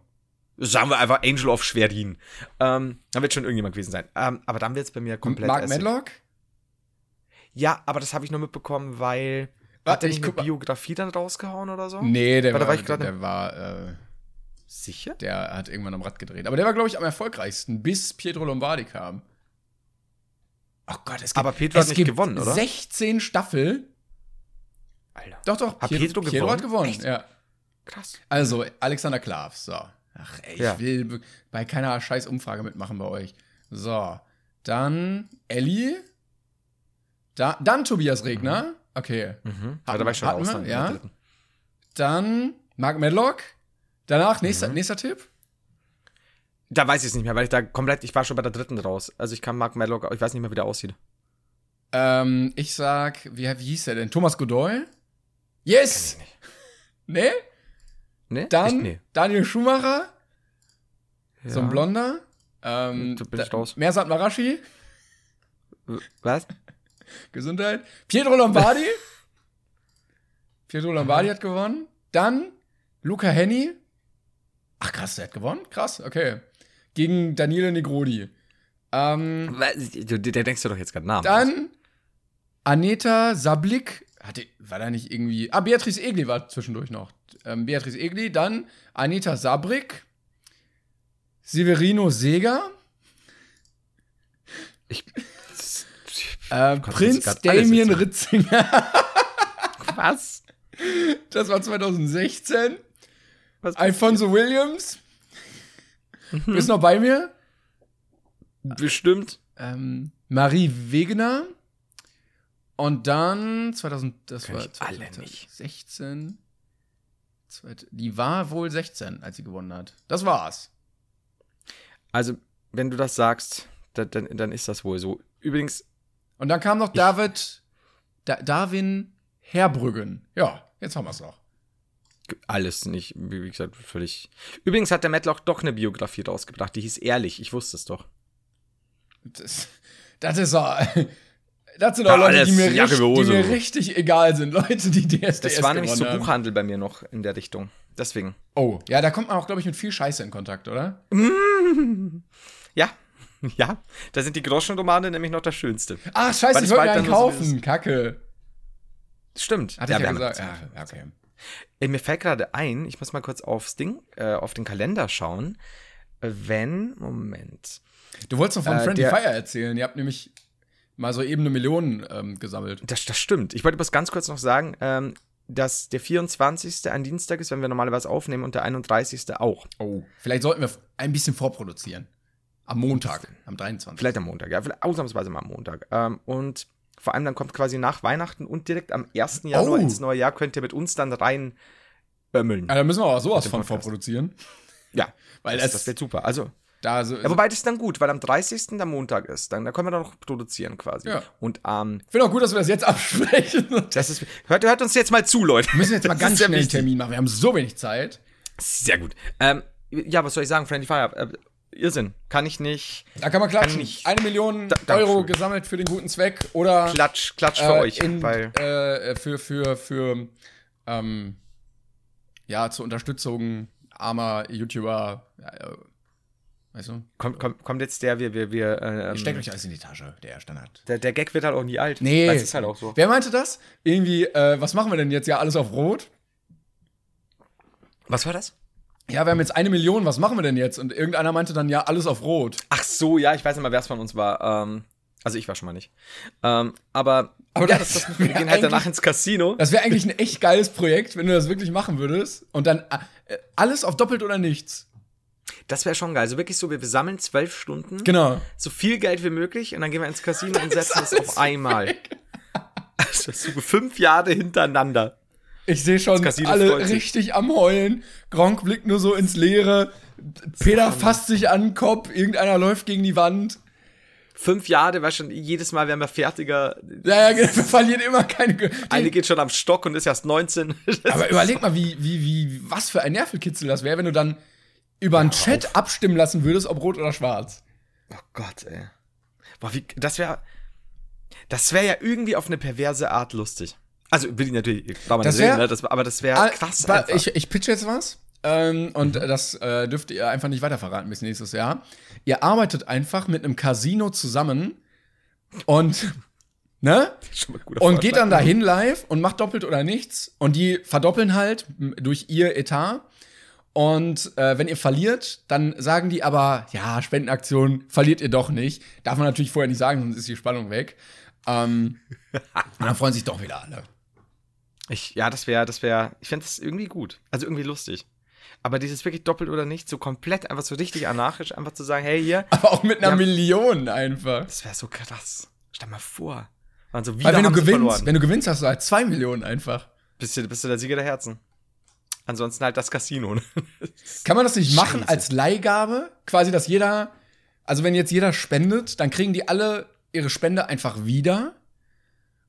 Sagen wir einfach Angel of Schwerin. Ähm, da wird schon irgendjemand gewesen sein. Ähm, aber dann wird es bei mir komplett. Mark. Medlock? Ja, aber das habe ich nur mitbekommen, weil. Warte, hat er ich nicht eine. Biografie dann rausgehauen oder so? Nee, der Weil war, war ich gerade- der war, äh, Sicher? der hat irgendwann am Rad gedreht. Aber der war, glaube ich, am erfolgreichsten, bis Pietro Lombardi kam. Oh Gott, es gibt, Aber Pietro hat nicht gewonnen, oder? 16 Staffel. Alter. Doch, doch. Hat Piet- Pietro Pietro hat gewonnen? gewonnen, Echt? ja. Krass. Also, Alexander Klavs, so. Ach, ey, ich Ja. will bei keiner scheiß Umfrage mitmachen bei euch. So, dann Ellie. Da, dann Tobias Regner. Okay. Mhm. Hatten- da war ich schon hatten wir, ja. Dann Mark Medlock. Danach, nächster, Mhm. nächster Tipp. Da weiß ich es nicht mehr, weil ich da komplett, ich war schon bei der dritten raus. Also ich kann Mark Medlock, ich weiß nicht mehr, wie der aussieht. Ähm, ich sag, wie, wie hieß der denn? Thomas Godoy? Yes! Nee? Ne? Dann? Nee. Daniel Schumacher, so ein Ja. Blonder. Ähm, Da bin ich da- raus. Mersat Marashi, Was? Gesundheit. Pietro Lombardi. Pietro Lombardi hat gewonnen. Dann Luca Henny. Ach krass, der hat gewonnen? Krass, okay. Gegen Daniele Negrodi. Ähm? Du, der denkst du doch jetzt gerade Namen. dann Aneta Sablik. Hatte, war da nicht irgendwie. Ah, Beatrice Egli war zwischendurch noch. Ähm, Beatrice Egli. Dann Anita Sabrik. Severino Seger. Ich, Äh, Prinz Damien. Ritzinger. was? Das war 2016. was Alfonso Williams. Bist noch bei mir? Bestimmt. Ähm, Marie Wegener. Und dann 2000, das Kenn war ich alle nicht. 2016. Zweit- Die war wohl 16, als sie gewonnen hat. Das war's. Also, wenn du das sagst, da, dann, dann ist das wohl so. Übrigens, Und dann kam noch David, da, Darwin Herbrüggen. Ja, jetzt haben wir's noch. Alles nicht, wie gesagt, völlig. Übrigens hat der Matlock doch eine Biografie rausgebracht, die hieß Ehrlich, ich wusste es doch. Das, das ist so. Das sind Ja, auch Leute, alles die mir, richtig, die mir richtig egal sind. Leute, die DSDS Das war nämlich so. Buchhandel bei mir noch in der Richtung. Deswegen. Oh, ja, da kommt man auch, glaube ich, mit viel Scheiße in Kontakt, oder? Ja. Ja, da sind die Groschenromane nämlich noch das Schönste. Ach, scheiße, Weil ich wollte einen nur so kaufen. Kacke. Stimmt. Hatte ich wir ja gesagt. Ja, ja, okay. Ey, mir fällt gerade ein, ich muss mal kurz aufs Ding, äh, auf den Kalender schauen. Äh, Wenn, Moment. Du wolltest doch von Äh, Friendly der- Fire erzählen. Ihr habt nämlich mal so eben eine Million ähm, gesammelt. Das, das stimmt. Ich wollte bloß ganz kurz noch sagen, ähm, dass der 24. ein Dienstag ist, wenn wir normalerweise aufnehmen, und der 31. auch. Oh. Vielleicht sollten wir ein bisschen vorproduzieren. Am Montag, am 23. Vielleicht am Montag, ja, ausnahmsweise mal am Montag. Ähm, und vor allem dann kommt quasi nach Weihnachten und direkt am 1. Januar Oh. ins neue Jahr könnt ihr mit uns dann rein bömmeln. Ja, da müssen wir auch sowas von Podcast. vorproduzieren. Ja, Weil das, das wird super. Also, Da so, ja, wobei das ist dann gut, weil am 30. der Montag ist. Dann da können wir dann noch produzieren quasi. Ja. Und ähm, ich finde auch gut, dass wir das jetzt absprechen. Wir das ist, hört, hört uns jetzt mal zu, Leute. müssen jetzt mal Das ganz schnell einen. Termin machen. Wir haben so wenig Zeit. Sehr gut. Ähm, ja, was soll ich sagen, Friendly Fire? Irrsinn. Kann ich nicht. Da kann man klatschen. nicht. Eine Million Da- Euro gesammelt für den guten Zweck oder Klatsch, Klatsch für äh, euch. in, weil, äh, für für für ähm, ja zur Unterstützung armer YouTuber. Äh, weißt du? kommt, kommt, kommt jetzt der, wir, wir, wir, ähm, Steckt euch alles in die Tasche, der Standard. der, der Gag wird halt auch nie alt. Nee. Das ist halt auch so. Wer meinte das? Irgendwie, äh, was machen wir denn jetzt? Ja, alles auf Rot? Was war das? Ja, wir haben jetzt eine Million, was machen wir denn jetzt? Und irgendeiner meinte dann, ja, alles auf Rot. Ach so, ja, ich weiß nicht mal, wer es von uns war. Ähm, also ich war schon mal nicht. Ähm, aber, Aber ja, das das, das, wir gehen halt danach ins Casino. Das wäre eigentlich ein echt geiles Projekt, wenn du das wirklich machen würdest. Und dann äh, alles auf doppelt oder nichts. Das wäre schon geil. Also wirklich so, wir, wir sammeln zwölf Stunden, Genau. so viel Geld wie möglich und dann gehen wir ins Casino und setzen es auf einmal. Also so fünf Jahre hintereinander. Ich sehe schon alle richtig am Heulen. Gronk blickt nur so ins Leere. Peter fasst sich an den Kopf. Irgendeiner läuft gegen die Wand. Fünf Jahre, weißt schon, jedes Mal werden wir fertiger. Ja, ja, genau, wir verlieren immer keine. Ge- Eine geht schon am Stock und ist erst 19. Aber überleg mal, wie, wie, wie, was für ein Nervenkitzel das wäre, wenn du dann über einen Chat abstimmen lassen würdest, ob rot oder schwarz. Oh Gott, ey. Boah, wie, das wäre. Das wäre ja irgendwie auf eine perverse Art lustig. Also will ich natürlich, ich glaube Das reden, wär- ne? das, aber das wäre Ah, krass. wa- einfach. Ich, ich pitch jetzt was. Ähm, und das äh, dürft ihr einfach nicht weiter verraten bis nächstes Jahr. Ihr arbeitet einfach mit einem Casino zusammen und ne? Schon mal guter Und Vorschlag. geht dann dahin live und macht doppelt oder nichts. Und die verdoppeln halt durch ihr Etat. Und äh, wenn ihr verliert, dann sagen die aber, ja, Spendenaktion verliert ihr doch nicht. Darf man natürlich vorher nicht sagen, sonst ist die Spannung weg. Ähm, und dann freuen sich doch wieder alle. Ich, ja, das wäre, das wäre, ich fände das irgendwie gut. Also irgendwie lustig. Aber dieses wirklich doppelt oder nicht, so komplett einfach so richtig anarchisch, einfach zu sagen, hey, hier, Aber auch mit einer Ja. Million einfach. das wäre so krass. Stell mal vor. Waren so Weil wieder wenn du haben gewinnst, verloren. wenn du gewinnst, hast du halt zwei Millionen einfach. bist, du, bist du der Sieger der Herzen. Ansonsten halt das Casino. Kann man das nicht machen Scheiße. als Leihgabe? Quasi, dass jeder, also wenn jetzt jeder spendet, dann kriegen die alle ihre Spende einfach wieder.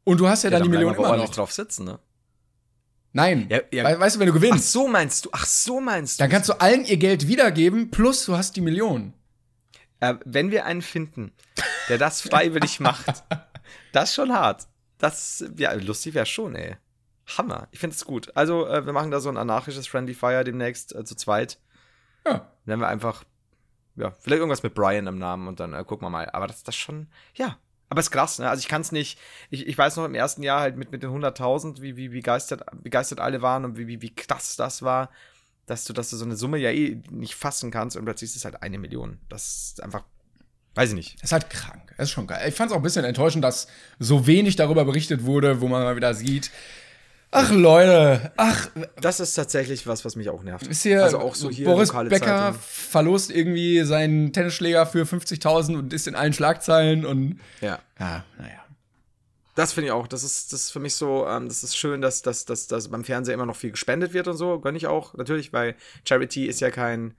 Und du hast ja, dann die Million bleiben wir immer noch. drauf sitzen, ne? Nein. Ja, ja. We weißt du, wenn du Ach gewinnst, so meinst du, ach so meinst du. dann kannst du allen ihr Geld wiedergeben, plus du hast die Million. Äh, wenn wir einen finden, der das freiwillig macht, das ist schon hart. Das, ja, lustig wäre schon, ey. Hammer. Ich finde es gut. Also, äh, wir machen da so ein anarchisches Friendly Fire demnächst äh, zu zweit. Ja. Nennen wir einfach, ja, vielleicht irgendwas mit Brian im Namen und dann äh, gucken wir mal. Aber das das schon, ja. Aber ist krass, ne? Also ich kann es nicht, ich, ich weiß noch im ersten Jahr halt mit, mit den 100.000, wie, wie begeistert, begeistert alle waren und wie, wie, wie krass das war, dass du, dass du so eine Summe ja eh nicht fassen kannst und plötzlich ist es halt eine Million. Das ist einfach, weiß ich nicht. Ist halt krank. Ist schon geil. Ich fand es auch ein bisschen enttäuschend, dass so wenig darüber berichtet wurde, wo man mal wieder sieht. Ach Leute, ach, Das ist tatsächlich was, was mich auch nervt. ist hier, also auch so hier Boris Becker Zeitung. verlost irgendwie seinen Tennisschläger für 50.000 und ist in allen Schlagzeilen und Ja. ja, naja. Das finde ich auch. Das ist, das ist für mich so, ähm, das ist schön, dass, dass, dass, dass beim Fernsehen immer noch viel gespendet wird und so. Gönne ich auch, natürlich, weil Charity ist ja kein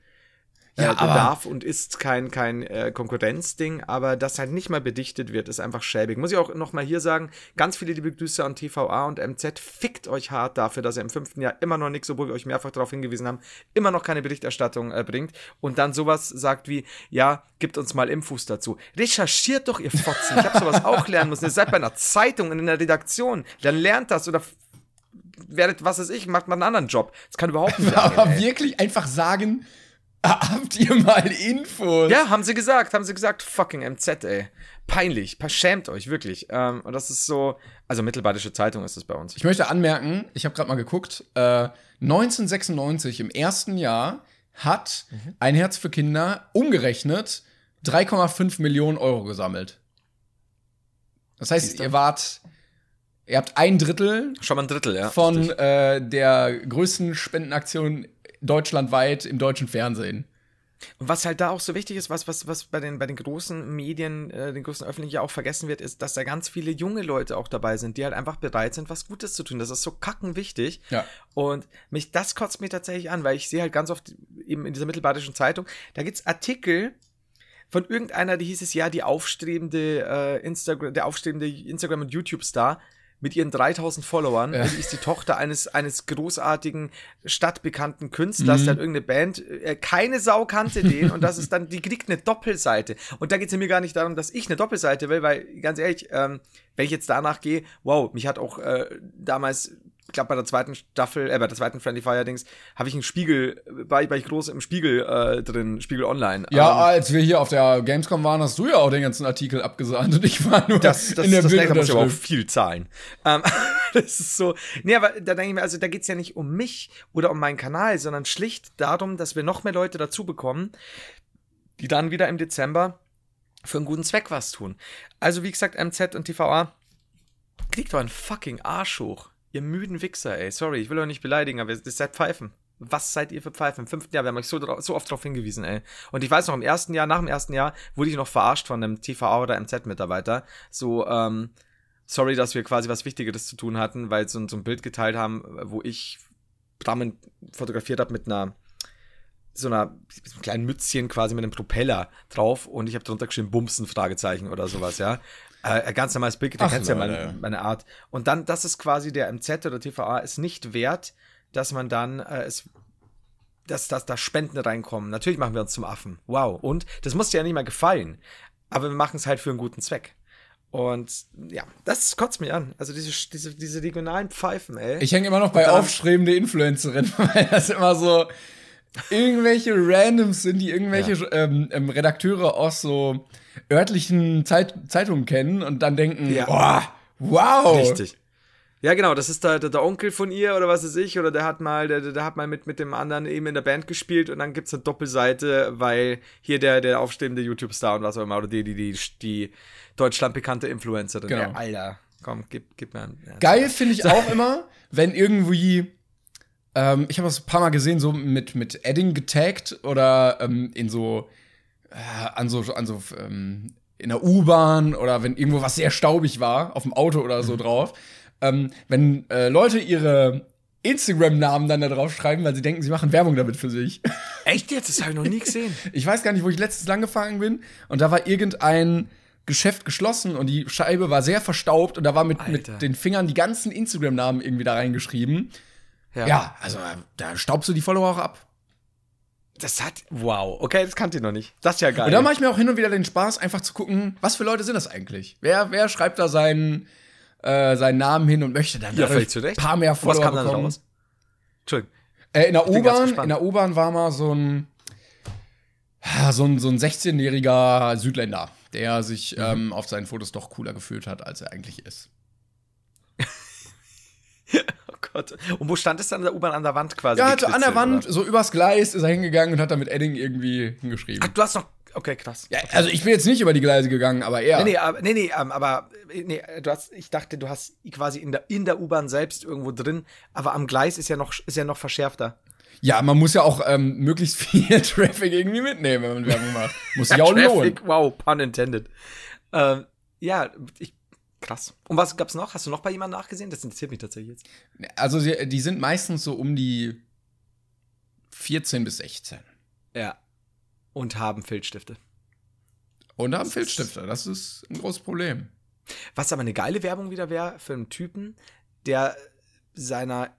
Ja, äh, aber- Bedarf und ist kein, kein äh, Konkurrenzding, aber das halt nicht mal bedichtet wird, ist einfach schäbig. Muss ich auch noch mal hier sagen, ganz viele liebe Grüße an TVA und MZ. Fickt euch hart dafür, dass ihr im fünften Jahr immer noch nichts, obwohl wir euch mehrfach darauf hingewiesen haben, immer noch keine Berichterstattung äh, bringt und dann sowas sagt wie, ja, gibt uns mal Infos dazu. Recherchiert doch, ihr Fotzen. Ich habe sowas auch lernen müssen. Ihr seid bei einer Zeitung in einer Redaktion. Dann lernt das oder werdet, was weiß ich, macht mal einen anderen Job. Das kann überhaupt nicht Aber angehen, ey. wirklich einfach sagen, habt ihr mal Infos? Ja, haben sie gesagt, haben sie gesagt, fucking MZ, ey. Peinlich, schämt euch, wirklich. Ähm, und das ist so, also Mittelbadische Zeitung ist es bei uns. Ich möchte anmerken, ich habe gerade mal geguckt, äh, 1996 im ersten Jahr hat ein Herz für Kinder umgerechnet 3,5 Millionen Euro gesammelt. Das heißt, ihr wart, ihr habt ein Drittel Schon mal ein Drittel, ja. von äh, der größten Spendenaktion deutschlandweit im deutschen Fernsehen. Und was halt da auch so wichtig ist, was, was, was bei den, bei den großen Medien, äh, den großen Öffentlichen ja auch vergessen wird, ist, dass da ganz viele junge Leute auch dabei sind, die halt einfach bereit sind, was Gutes zu tun. Das ist so kacken wichtig. Ja. Und mich, das kotzt mich tatsächlich an, weil ich sehe halt ganz oft eben in dieser mittelbadischen Zeitung, da gibt's Artikel von irgendeiner, die hieß es ja, die aufstrebende äh, Instagram, der aufstrebende Instagram- und YouTube-Star mit ihren 3000 Followern. Die ist die Tochter eines, eines großartigen, stadtbekannten Künstlers, der hat irgendeine Band, äh, keine Sau kannte den und das ist dann, die kriegt eine Doppelseite. Und da geht es mir gar nicht darum, dass ich eine Doppelseite will, weil, ganz ehrlich, ähm, wenn ich jetzt danach gehe, wow, mich hat auch äh, damals, ich glaube bei der zweiten Staffel, äh, bei der zweiten Friendly Fire Dings, habe ich einen Spiegel, war ich, war ich groß im Spiegel äh, drin, Spiegel Online. Ja, Ähm, als wir hier auf der Gamescom waren, hast du ja auch den ganzen Artikel abgesandt und ich war nur das, das, in der das nächste muss ich aber auch viel zahlen. Ähm, das ist so. Nee, aber da denke ich mir, also da geht's ja nicht um mich oder um meinen Kanal, sondern schlicht darum, dass wir noch mehr Leute dazu bekommen, die dann wieder im Dezember für einen guten Zweck was tun. Also, wie gesagt, MZ und TVA, kriegt doch einen fucking Arsch hoch. Ihr müden Wichser, ey. Sorry, ich will euch nicht beleidigen, aber ihr seid Pfeifen. Was seid ihr für Pfeifen? Im fünften Jahr, wir haben euch so, so oft darauf hingewiesen, ey. Und ich weiß noch, im ersten Jahr, nach dem ersten Jahr, wurde ich noch verarscht von einem TVA oder MZ-Mitarbeiter. So, ähm, sorry, dass wir quasi was Wichtigeres zu tun hatten, weil so, so ein Bild geteilt haben, wo ich Rahmen fotografiert habe mit einer so einer so einem kleinen Mützchen quasi mit einem Propeller drauf und ich habe drunter geschrieben Bumsen Fragezeichen oder sowas, ja. Äh, ein ganz normales du Ach, kennst ja meine, meine Art. Und dann, das ist quasi der MZ oder TVA ist nicht wert, dass man dann äh, es dass, dass da Spenden reinkommen. Natürlich machen wir uns zum Affen. Wow. Und das muss dir ja nicht mal gefallen. Aber wir machen es halt für einen guten Zweck. Und ja, das kotzt mich an. Also diese, diese, diese regionalen Pfeifen, ey. Ich hänge immer noch bei aufstrebende Influencerinnen, weil das immer so irgendwelche Randoms sind, die irgendwelche ähm, ähm, Redakteure aus so örtlichen Zeit Zeitungen kennen und dann denken, Ja. oh, wow. Richtig. Ja, genau, das ist der, der, der Onkel von ihr oder was weiß ich, oder der hat mal, der, der hat mal mit, mit dem anderen eben in der Band gespielt und dann gibt's eine Doppelseite, weil hier der, der aufstrebende YouTube-Star und was auch immer, oder die, die, die, die Deutschland bekannte Influencerin. Genau. Ja, Alter, komm, gib, gib mir einen. Ja. Geil finde ich auch immer, wenn irgendwie, ähm, ich habe das ein paar Mal gesehen, so mit, mit Edding getaggt oder ähm, in so, äh, an so, an so, ähm, in der U-Bahn oder wenn irgendwo was sehr staubig war, auf dem Auto oder so drauf. Ähm, wenn äh, Leute ihre Instagram-Namen dann da drauf schreiben, weil sie denken, sie machen Werbung damit für sich. Echt jetzt? Das habe ich noch nie gesehen. Ich weiß gar nicht, wo ich letztens lang gefahren bin und da war irgendein Geschäft geschlossen und die Scheibe war sehr verstaubt und da war mit, mit den Fingern die ganzen Instagram-Namen irgendwie da reingeschrieben. Ja, also da staubst du die Follower auch ab. Das hat, wow, okay, das kannte ich noch nicht. Das ist ja geil. Und da mache ich mir auch hin und wieder den Spaß, einfach zu gucken, was für Leute sind das eigentlich? Wer, wer schreibt da seinen, äh, seinen Namen hin und möchte dann Ja, ein paar mehr Was Follower kam dann bekommen? raus? Entschuldigung. Äh, in der U-Bahn, in der U-Bahn war mal so ein, so ein, so ein 16-jähriger Südländer, der sich Mhm. ähm, auf seinen Fotos doch cooler gefühlt hat, als er eigentlich ist. Gott. Und wo stand es dann an der U-Bahn an der Wand quasi? Ja, also an der Wand, oder? so übers Gleis ist er hingegangen und hat da mit Edding irgendwie hingeschrieben. Ach, du hast noch, okay, krass. ja, also ich bin jetzt nicht über die Gleise gegangen, aber er. Nee, nee, aber, nee, nee, ähm, aber äh, nee, du hast, ich dachte, du hast quasi in der, in der U-Bahn selbst irgendwo drin, aber am Gleis ist ja noch, ist ja noch verschärfter. Ja, man muss ja auch ähm, möglichst viel Traffic irgendwie mitnehmen, wenn man Werbung macht. Muss sich auch lohnen. Traffic, wow, pun intended. Ähm, ja, ich, krass. Und was gab's noch? Hast du noch bei jemandem nachgesehen? Das interessiert mich tatsächlich jetzt. Also die sind meistens so um die 14 bis 16. Ja. Und haben Filzstifte. Und haben Filzstifte. Das ist ein großes Problem. Was aber eine geile Werbung wieder wäre für einen Typen, der seiner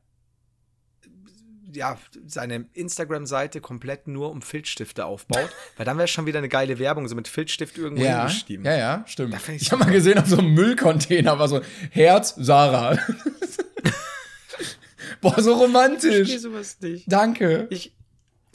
ja, seine Instagram-Seite komplett nur um Filzstifte aufbaut, weil dann wäre schon wieder eine geile Werbung, so mit Filzstift irgendwo Ja, hingeschrieben. ja, ja, stimmt. Ich ich's habe mal gesehen auf so einem Müllcontainer war so Herz Sarah. Boah, so Ich romantisch. sowas nicht. Danke. Ich,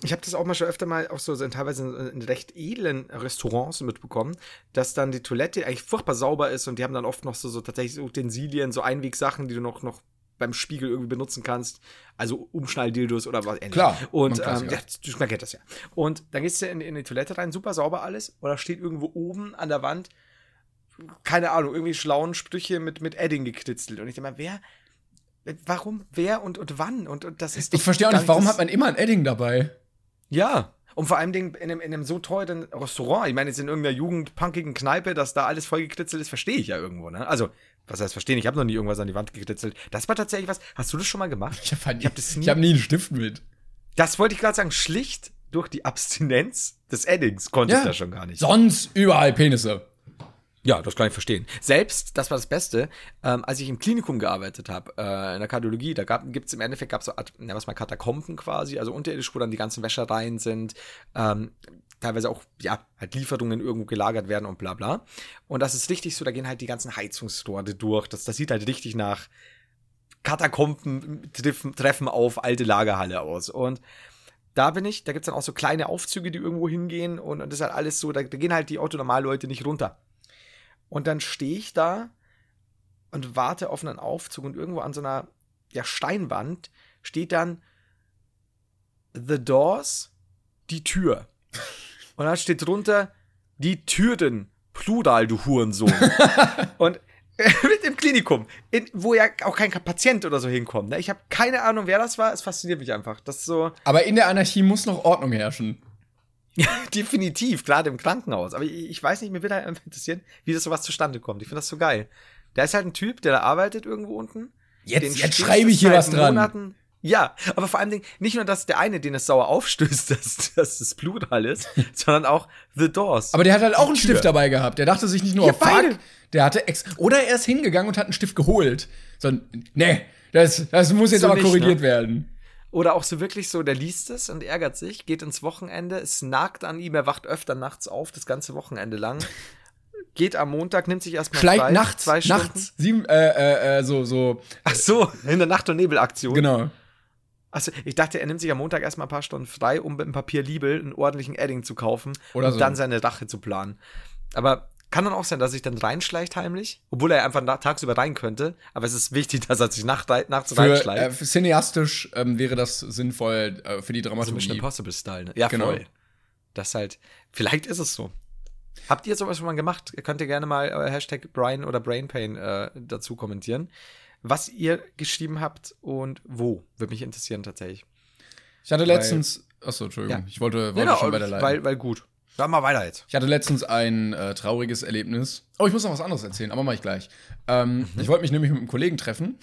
ich habe das auch mal schon öfter mal auch so teilweise in, in recht edlen Restaurants mitbekommen, dass dann die Toilette eigentlich furchtbar sauber ist und die haben dann oft noch so, so tatsächlich so Utensilien, so Einwegsachen, die du noch, noch beim Spiegel irgendwie benutzen kannst. Also Umschnalldildos oder was ähnliches. Klar, Und man ähm, ja. ja, du- man kennt das ja. Und dann gehst du in, in die Toilette rein, super sauber alles. Oder steht irgendwo oben an der Wand, keine Ahnung, irgendwie schlauen Sprüche mit, mit Edding gekritzelt. Und ich denke mal, wer, warum, wer und, und wann? Und, und das ist Ich verstehe auch nicht, warum hat man immer ein Edding dabei? ja. Und vor allem in einem, in einem so teuren Restaurant, ich meine, jetzt in irgendeiner jugendpunkigen Kneipe, dass da alles vollgekritzelt ist, verstehe ich ja irgendwo, ne? Also, was heißt verstehen? Ich habe noch nie irgendwas an die Wand gekritzelt. Das war tatsächlich was. Hast du das schon mal gemacht? Ich habe Ich hab das nie- hab nie einen Stift mit. Das wollte ich gerade sagen, schlicht durch die Abstinenz des Eddings konnte ich das schon gar nicht. Sonst überall Penisse. Ja, das kann ich verstehen. Selbst, das war das Beste, ähm, als ich im Klinikum gearbeitet habe, äh, in der Kardiologie, da gab, gibt's im Endeffekt gab's so, Art- na, was mal Katakomben quasi, also unterirdisch, wo dann die ganzen Wäschereien sind, ähm, teilweise auch, ja, halt Lieferungen irgendwo gelagert werden und bla bla. Und das ist richtig so, da gehen halt die ganzen Heizungsrohre durch. Das, das sieht halt richtig nach Katakomben treffen, treffen auf alte Lagerhalle aus. Und da bin ich, da gibt's dann auch so kleine Aufzüge, die irgendwo hingehen und, und das ist halt alles so, da, da gehen halt die Autonormalleute nicht runter. Und dann stehe ich da und warte auf einen Aufzug und irgendwo an so einer ja, Steinwand steht dann The Doors, die Tür. Und dann steht drunter die Türen, Plural, du Hurensohn. und mit im Klinikum, in, wo ja auch kein Patient oder so hinkommt. Ne? Ich habe keine Ahnung, wer das war. Es fasziniert mich einfach. Das so Aber in der Anarchie muss noch Ordnung herrschen. definitiv, gerade im Krankenhaus. Aber ich, ich weiß nicht, mir würde halt einfach interessieren, wie das sowas zustande kommt. Ich finde das so geil. Da ist halt ein Typ, der da arbeitet irgendwo unten. Jetzt, jetzt schreibe ich hier was dran. Monaten- Ja, aber vor allem nicht nur, dass der eine, den es sauer aufstößt, dass, dass das Plural ist, sondern auch The Doors. Aber der hat halt auch einen Tür. Stift dabei gehabt. Der dachte sich nicht nur, Ja, oh, fuck, der hatte ex oder er ist hingegangen und hat einen Stift geholt. So, nee, das, das muss jetzt So aber nicht, korrigiert ne? werden. Oder auch so wirklich so, der liest es und ärgert sich, geht ins Wochenende, es nagt an ihm, er wacht öfter nachts auf, das ganze Wochenende lang. geht am Montag, nimmt sich erstmal Schleicht frei, nachts, zwei Stunden. nachts, sieben, äh, äh, äh, so, so, Ach so, in der Nacht- und Nebelaktion. genau. Achso, ich dachte, er nimmt sich am Montag erstmal ein paar Stunden frei, um mit dem Papier Liebel einen ordentlichen Edding zu kaufen Oder und so. dann seine Rache zu planen. Aber kann dann auch sein, dass er sich dann reinschleicht heimlich, obwohl er einfach tagsüber rein könnte. Aber es ist wichtig, dass er sich nacht, nachts Für, reinschleicht. äh, für cineastisch ähm, wäre das sinnvoll äh, für die so Mission Dramaturgie. Impossible Style. Ne? Ja, Genau. voll. Das halt, vielleicht ist es so. Habt ihr sowas schon mal gemacht? Könnt ihr gerne mal äh, Hashtag Brian oder Brainpain äh, dazu kommentieren. Was ihr geschrieben habt und wo, würde mich interessieren tatsächlich. Ich hatte letztens, achso, Entschuldigung, Ja. ich wollte, wollte Genau, schon weiterleiten. weil, weil gut. Sag mal weiter jetzt. Ich hatte letztens ein äh, trauriges Erlebnis. Oh, ich muss noch was anderes erzählen, aber mach ich gleich. Ähm, Ich wollte mich nämlich mit einem Kollegen treffen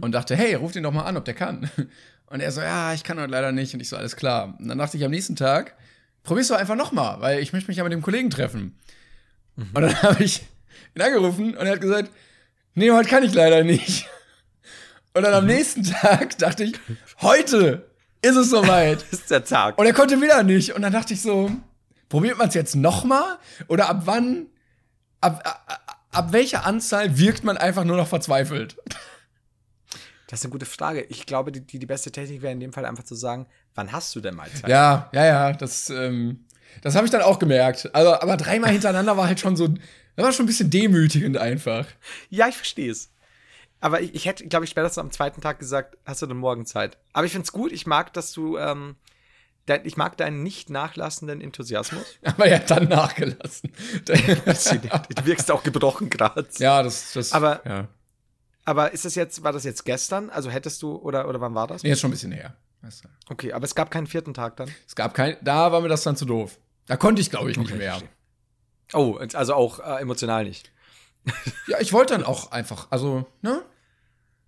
und dachte, hey, ruf den doch mal an, ob der kann. Und er so, ja, ich kann heute leider nicht. Und ich so, alles klar. Und dann dachte ich am nächsten Tag, probier's doch einfach noch mal, weil ich möchte mich ja mit dem Kollegen treffen. Und dann habe ich ihn angerufen und er hat gesagt, nee, heute kann ich leider nicht. Und dann am nächsten Tag dachte ich, heute ist es soweit. Ist der Tag. Und er konnte wieder nicht. Und dann dachte ich so, probiert man es jetzt nochmal? Oder ab wann, ab, ab, ab welcher Anzahl wirkt man einfach nur noch verzweifelt? Das ist eine gute Frage. Ich glaube, die, die, die beste Technik wäre in dem Fall einfach zu sagen, wann hast du denn mal Zeit? Ja, ja, ja, das, ähm, das habe ich dann auch gemerkt. Also, aber dreimal hintereinander war halt schon so, das war schon ein bisschen demütigend einfach. Ja, ich verstehe es. Aber ich, ich hätte, glaube ich, spätestens am zweiten Tag gesagt, hast du denn morgen Zeit? Aber ich finde es gut. Ich mag, dass du, ähm, dein, ich mag deinen nicht nachlassenden Enthusiasmus. Aber er hat dann nachgelassen. du wirkst auch gebrochen gerade. ja, das, das, Aber- ja. Aber ist das jetzt, war das jetzt gestern? Also hättest du, oder, oder wann war das? Nee, ist schon ein bisschen her. Weißt du. Okay, aber es gab keinen vierten Tag dann. Es gab kein, da war mir das dann zu doof. Da konnte ich, glaube ich, nicht mehr. Oh, also auch äh, emotional nicht. Ja, ich wollte dann auch einfach, also, ne?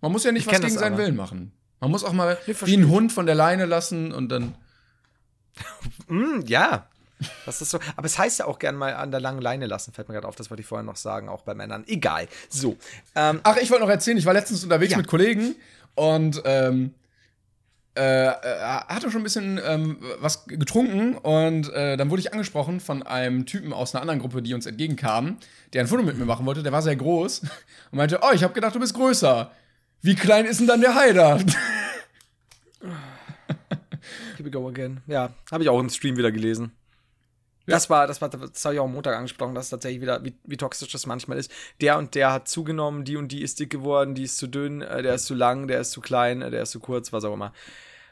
Man muss ja nicht Ich was gegen seinen aber. Willen machen. Man muss auch mal wie einen. Hund von der Leine lassen und dann. Mm, ja. Das ist so. Aber es heißt ja auch gern mal an der langen Leine lassen, fällt mir gerade auf, das wollte ich vorher noch sagen, auch bei Männern. Egal. So. Ähm, Ach, ich wollte noch erzählen, ich war letztens unterwegs Ja. mit Kollegen und ähm, äh, äh, hatte schon ein bisschen ähm, was getrunken und äh, dann wurde ich angesprochen von einem Typen aus einer anderen Gruppe, die uns entgegenkam, der ein Foto mit mir machen wollte. Der war sehr groß und meinte: Oh, ich habe gedacht, du bist größer. Wie klein ist denn dann der Haider? Here we go again. Ja, habe ich auch im Stream wieder gelesen. Das war, das war, das habe ich auch am Montag angesprochen, dass tatsächlich wieder, wie, wie toxisch das manchmal ist. Der und der hat zugenommen, die und die ist dick geworden, die ist zu dünn, äh, der ist zu lang, der ist zu klein, äh, der ist zu kurz, was auch immer.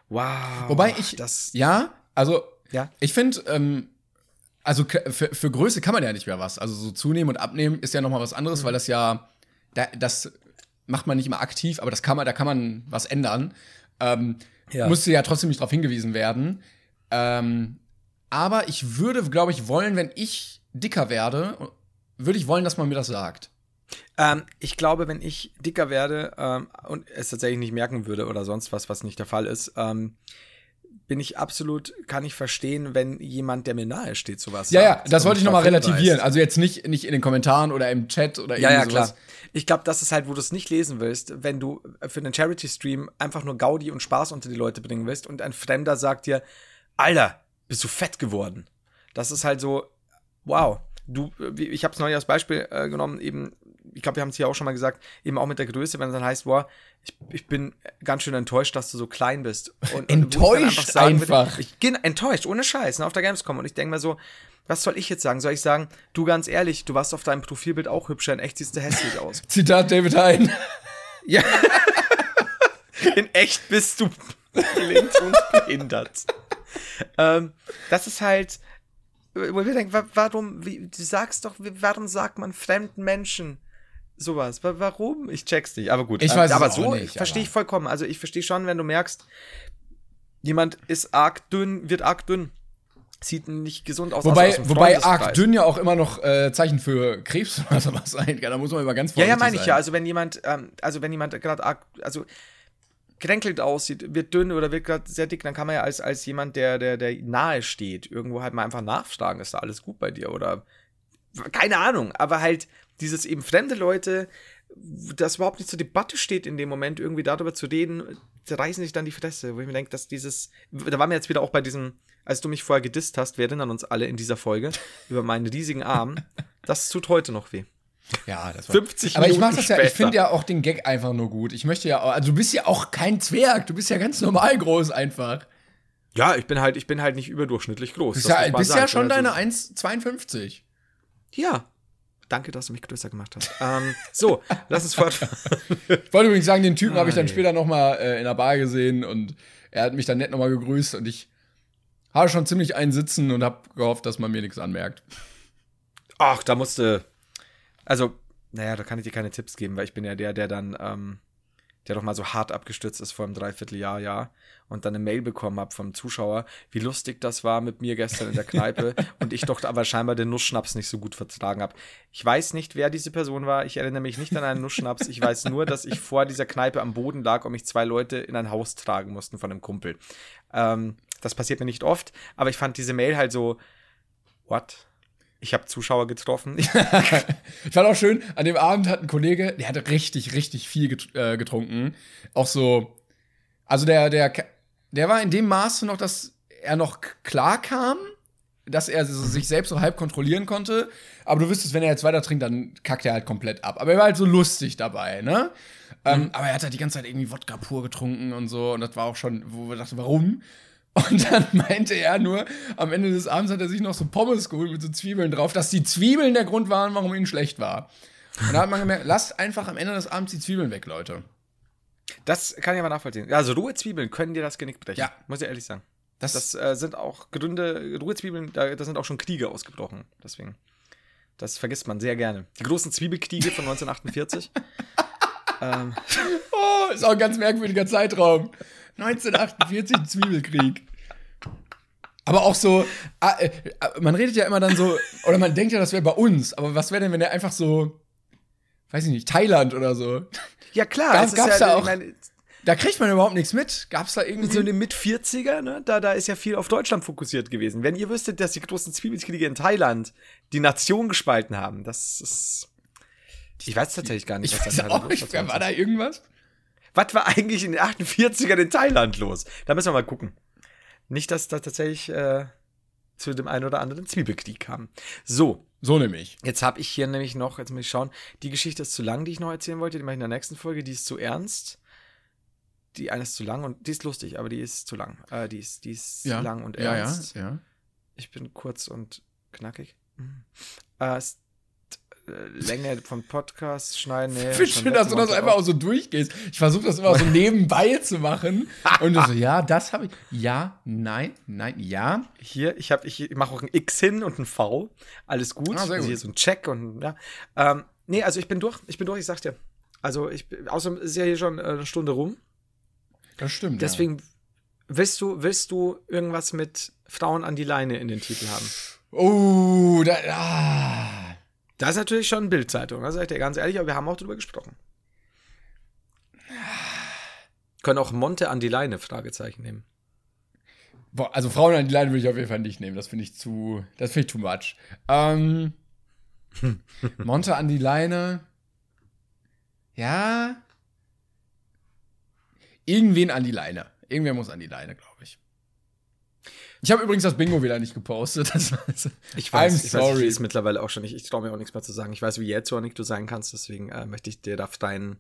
Wow. Wobei ich, das, ja, also ja, Ich finde, ähm, also für, für Größe kann man ja nicht mehr was. Also so zunehmen und abnehmen ist ja noch mal was anderes, weil das ja, da, das macht man nicht immer aktiv, aber das kann man, da kann man was ändern. Ähm, Ja. Musste ja trotzdem nicht darauf hingewiesen werden. Ähm, aber ich würde, glaube ich, wollen, wenn ich dicker werde, würde ich wollen, dass man mir das sagt. Ähm, ich glaube, wenn ich dicker werde ähm, und es tatsächlich nicht merken würde oder sonst was, was nicht der Fall ist, ähm, bin ich absolut, kann ich verstehen, wenn jemand, der mir nahe steht, sowas Ja, ja, sagt das wollte ich nochmal relativieren. hinweist. Also jetzt nicht, nicht in den Kommentaren oder im Chat oder Ja, ja, sowas. klar. Ich glaube, das ist halt, wo du es nicht lesen willst, wenn du für einen Charity-Stream einfach nur Gaudi und Spaß unter die Leute bringen willst und ein Fremder sagt dir, Alter, bist du fett geworden. Das ist halt so, wow. Du, wie- ich habe es neulich als Beispiel äh, genommen, eben, ich glaube, wir haben es hier auch schon mal gesagt, eben auch mit der Größe, wenn es dann heißt, boah, ich, ich bin ganz schön enttäuscht, dass du so klein bist. Und, ich Enttäuscht sagen würde, einfach. ich bin enttäuscht, ohne Scheiß, ne, auf der Gamescom. Und ich denke mir so, was soll ich jetzt sagen? Soll ich sagen, du ganz ehrlich, du warst auf deinem Profilbild auch hübscher, in echt siehst du hässlich aus. Zitat David Hein. Ja. In echt bist du blind und behindert. ähm, das ist halt, wo wir denken, wa- warum, wie, du sagst doch, warum sagt man fremden Menschen sowas? Wa- Warum? Ich check's nicht, aber gut. Ich weiß es aber auch so nicht, verstehe aber- ich vollkommen. Also ich verstehe schon, wenn du merkst, jemand ist arg dünn, wird arg dünn. Sieht nicht gesund aus. Wobei, also aus wobei arg dünn ja auch immer noch äh, Zeichen für Krebs oder sowas sein kann. Da muss man immer ganz Ja, vorsichtig ja, meine ich sein. ja. Also wenn jemand, ähm, also wenn jemand gerade arg, also kränkelt aussieht, wird dünn oder wird gerade sehr dick, dann kann man ja als, als jemand, der, der, der nahe steht, irgendwo halt mal einfach nachfragen, ist da alles gut bei dir oder keine Ahnung, aber halt dieses eben fremde Leute das überhaupt nicht zur Debatte steht in dem Moment, irgendwie darüber zu reden, reißen sich dann die Fresse, wo ich mir denke, dass dieses, da waren wir jetzt wieder auch bei diesem, als du mich vorher gedisst hast, wir erinnern uns alle in dieser Folge, über meinen riesigen Arm, das tut heute noch weh. Ja, das war 50 Aber ich mach das ja, ich später. finde ja auch den Gag einfach nur gut. Ich möchte ja auch, also du bist ja auch kein Zwerg, du bist ja ganz normal groß einfach. Ja, ich bin halt, ich bin halt nicht überdurchlich groß. Du bist das ja, bist ja schon Also- deine 1,52. Ja. Danke, dass du mich größer gemacht hast. ähm, so, lass uns fortfahren. Ich wollte übrigens sagen, den Typen habe ich dann später noch mal äh, in der Bar gesehen und er hat mich dann nett noch mal gegrüßt und ich habe schon ziemlich einen sitzen und habe gehofft, dass man mir nichts anmerkt. Ach, da musste. Also, naja, da kann ich dir keine Tipps geben, weil ich bin ja der, der dann, ähm, der doch mal so hart abgestürzt ist vor einem Dreivierteljahr, ja, und dann eine Mail bekommen habe vom Zuschauer, wie lustig das war mit mir gestern in der Kneipe und ich doch aber scheinbar den Nussschnaps nicht so gut vertragen habe. Ich weiß nicht, wer diese Person war. Ich erinnere mich nicht an einen Nussschnaps. Ich weiß nur, dass ich vor dieser Kneipe am Boden lag und mich zwei Leute in ein Haus tragen mussten von einem Kumpel. Ähm, das passiert mir nicht oft, aber ich fand diese Mail halt so, what? Ich habe Zuschauer getroffen. Ich fand auch schön, an dem Abend hat ein Kollege, der hatte richtig, richtig viel äh, getrunken. Auch so, also der, der, der war in dem Maße noch, dass er noch klar kam, dass er sich selbst so halb kontrollieren konnte. Aber du wüsstest, wenn er jetzt weiter trinkt, dann kackt er halt komplett ab. Aber er war halt so lustig dabei, ne? Ähm, aber er hat halt die ganze Zeit irgendwie Wodka pur getrunken und so. Und das war auch schon, wo wir dachten, warum? Und dann meinte er nur, am Ende des Abends hat er sich noch so Pommes geholt mit so Zwiebeln drauf, dass die Zwiebeln der Grund waren, warum ihnen schlecht war. Und da hat man gemerkt, lasst einfach am Ende des Abends die Zwiebeln weg, Leute. Das kann ich aber nachvollziehen. Also rohe Zwiebeln können dir das Genick brechen. Ja. Muss ich ehrlich sagen. Das, Das äh, sind auch Gründe, rohe Zwiebeln, da, da sind auch schon Kriege ausgebrochen. Deswegen. Das vergisst man sehr gerne. Die großen Zwiebelkriege von 1948. ähm, oh, ist auch ein ganz merkwürdiger Zeitraum. 1948 Zwiebelkrieg. Aber auch so, ah, äh, äh, man redet ja immer dann so, oder man denkt ja, das wäre bei uns, aber was wäre denn, wenn der einfach so, weiß ich nicht, Thailand oder so. ja, klar. Gab- es gab's ja, da auch- meine, Da kriegt man überhaupt nichts mit. Gab's da irgendwie. so in den Mit-40er, ne, da, da ist ja viel auf Deutschland fokussiert gewesen. Wenn ihr wüsstet, dass die großen Zwiebelkriege in Thailand die Nation gespalten haben, das ist. Ich weiß tatsächlich gar nicht, ich was weiß da auch nicht, war. war da irgendwas? Was war eigentlich in den 48ern in Thailand los? Da müssen wir mal gucken. Nicht, dass da tatsächlich äh, zu dem einen oder anderen Zwiebelkrieg kam. So, So nämlich. jetzt habe ich hier nämlich noch, jetzt muss ich schauen, die Geschichte ist zu lang, die ich noch erzählen wollte, die mache ich in der nächsten Folge, die ist zu ernst. Die eine ist zu lang und die ist lustig, aber die ist zu lang. Äh, die ist, die ist Ja. lang und ja, ernst. ja, ja. Ich bin kurz und knackig. Mhm. Äh, äh, Länge vom Podcast schneiden. Nee, Ich schön, dass du das einfach auch so durchgehst. Ich versuche das immer so nebenbei zu machen. Und du so, ja, das habe ich. Ja, nein, nein, ja. Hier, ich habe, ich mache auch ein X hin und ein V. Alles gut. Ah, also gut. hier so ein Check und ja. Ähm, nee, also ich bin durch. Ich bin durch, ich sag's dir. Also ich bin- außerdem ist ja hier schon äh, eine Stunde rum. Das stimmt. Deswegen willst du, willst du irgendwas mit Frauen an die Leine in den Titel haben? Ja. Oh, da. Ah. Das ist natürlich schon Bildzeitung, das sag ich dir ganz ehrlich, aber wir haben auch drüber gesprochen. Können auch Monte an die Leine Fragezeichen nehmen. Boah, also Frauen an die Leine würde ich auf jeden Fall nicht nehmen. Das finde ich zu. Das finde ich too much. Ähm, Monte an die Leine. Ja. Irgendwen an die Leine. Irgendwer muss an die Leine, glaube ich. Ich habe übrigens das Bingo wieder nicht gepostet. Das war so- Ich I'm weiß, ich weiß, sorry. ich weiß mittlerweile auch schon nicht. Ich traue mir auch nichts mehr zu sagen. Ich weiß, wie jähzornig du sein kannst, deswegen äh, möchte ich dir da deinen,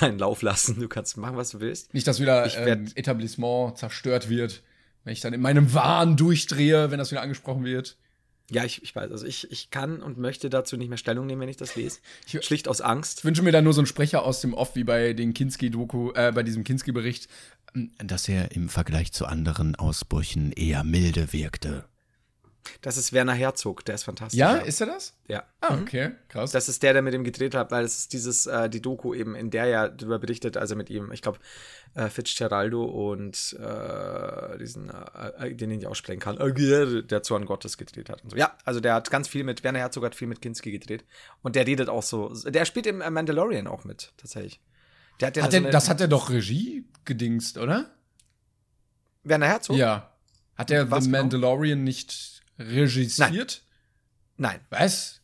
deinen Lauf lassen. Du kannst machen, was du willst. Nicht, dass wieder Ich ähm, Etablissement zerstört wird, wenn ich dann in meinem Wahn durchdrehe, wenn das wieder angesprochen wird. Ja, ich, ich weiß. Also ich, ich kann und möchte dazu nicht mehr Stellung nehmen, wenn ich das lese. Ich- Schlicht aus Angst. Ich wünsche mir da nur so einen Sprecher aus dem Off wie bei den Kinski-Doku, äh, bei diesem Kinski-Bericht, dass er im Vergleich zu anderen Ausbrüchen eher milde wirkte. Das ist Werner Herzog, der ist fantastisch. Ja, ist er das? Ja. Ah, okay, krass. Das ist der, der mit ihm gedreht hat, weil es ist dieses, äh, die Doku eben, in der er darüber berichtet, also mit ihm, ich glaube, äh, Fitzgeraldo und äh, diesen, äh, äh, den ich nicht aussprechen kann, der Zorn Gottes gedreht hat und so. Ja, also der hat ganz viel mit, Werner Herzog hat viel mit Kinski gedreht und der redet auch so, der spielt im äh, Mandalorian auch mit, tatsächlich. Der hat ja hat so der, das hat er doch Regie gedingst, oder? Werner Herzog? Ja. Hat er Was The genau? Mandalorian nicht registriert? Nein. Was?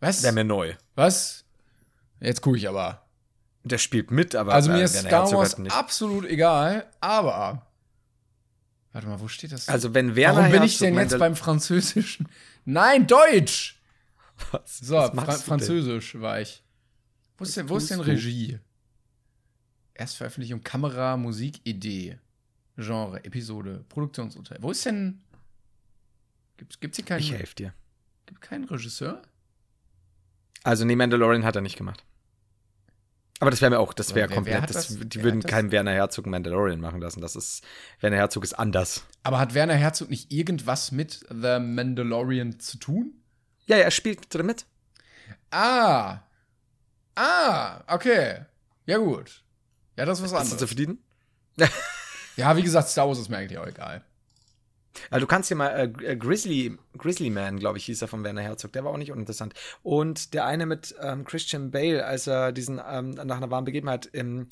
Was? Wäre mir neu. Was? Jetzt gucke ich aber. Der spielt mit, aber Also mir ist Werner Star Wars nicht. absolut egal, aber. Warte mal, wo steht das? Also wenn Werner Warum bin ich Herzog denn jetzt Mandal- beim Französischen? Nein, Deutsch! Was, So, was Fra? Französisch war ich. Wo ist denn, wo ist denn? Regie? Erstveröffentlichung, Kamera, Musik, Idee, Genre, Episode, Produktionsurteil. Wo ist denn. Gibt's, gibt's hier keinen, Ich helfe dir. gibt keinen Regisseur? Also nee, Mandalorian hat er nicht gemacht. Aber das wäre mir auch, das wäre wer komplett, das, das- die wer würden keinen Werner Herzog Mandalorian machen lassen. Das ist, Werner Herzog ist anders. Aber hat Werner Herzog nicht irgendwas mit The Mandalorian zu tun? Ja, ja, er spielt drin mit. Ah. Ah, okay. Ja, gut. Ja, das ist was Bist du anderes. zufrieden? Ja, wie gesagt, Star Wars ist mir eigentlich auch egal. Also du kannst hier mal äh, äh, Grizzly, Grizzly Man, glaube ich, hieß er von Werner Herzog. Der war auch nicht uninteressant. Und der eine mit ähm, Christian Bale, als er diesen ähm, nach einer warmen Begebenheit im,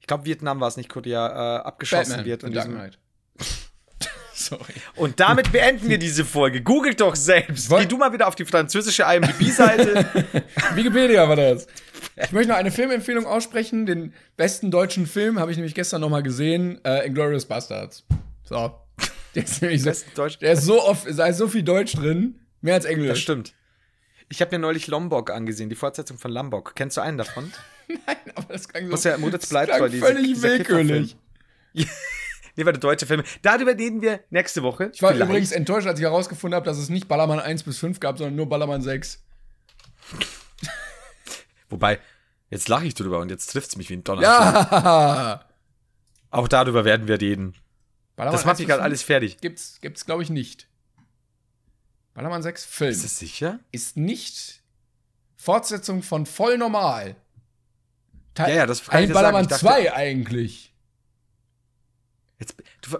ich glaube Vietnam war es nicht, Korea, äh, abgeschossen wird. The Und, Dark diesem, Knight. Sorry. und damit beenden wir diese Folge. Googelt doch selbst. Woll- Geh du mal wieder auf die französische IMDb-Seite. Wikipedia war das. Ich möchte noch eine Filmempfehlung aussprechen. Den besten deutschen Film habe ich nämlich gestern noch mal gesehen, äh, Inglourious Bastards. So. Der ist, nämlich so, Deutsch- der ist so oft, da ist so viel Deutsch drin, mehr als Englisch. Das stimmt. Ich habe mir neulich Lombok angesehen, die Fortsetzung von Lombok. Kennst du einen davon? Nein, aber das klang so, Muss ja- Mutter das bleibt treu, diese- völlig dieser willkürlich. Der deutsche Film. Darüber reden wir nächste Woche. Ich war Vielleicht. übrigens enttäuscht, als ich herausgefunden habe, dass es nicht Ballermann 1 bis 5 gab, sondern nur Ballermann 6. Wobei, jetzt lache ich drüber und jetzt trifft's mich wie ein Donner. Ja! Auch darüber werden wir reden. Ballermann Das macht 1 mich bis gerade 5 alles fertig. Gibt's, gibt's glaube ich, nicht. Ballermann 6 Film Ist das sicher? ist nicht Fortsetzung von Voll Normal. Teil- Ja, ja, das kann Ein sagen. Ballermann dachte- 2 eigentlich. Jetzt, du,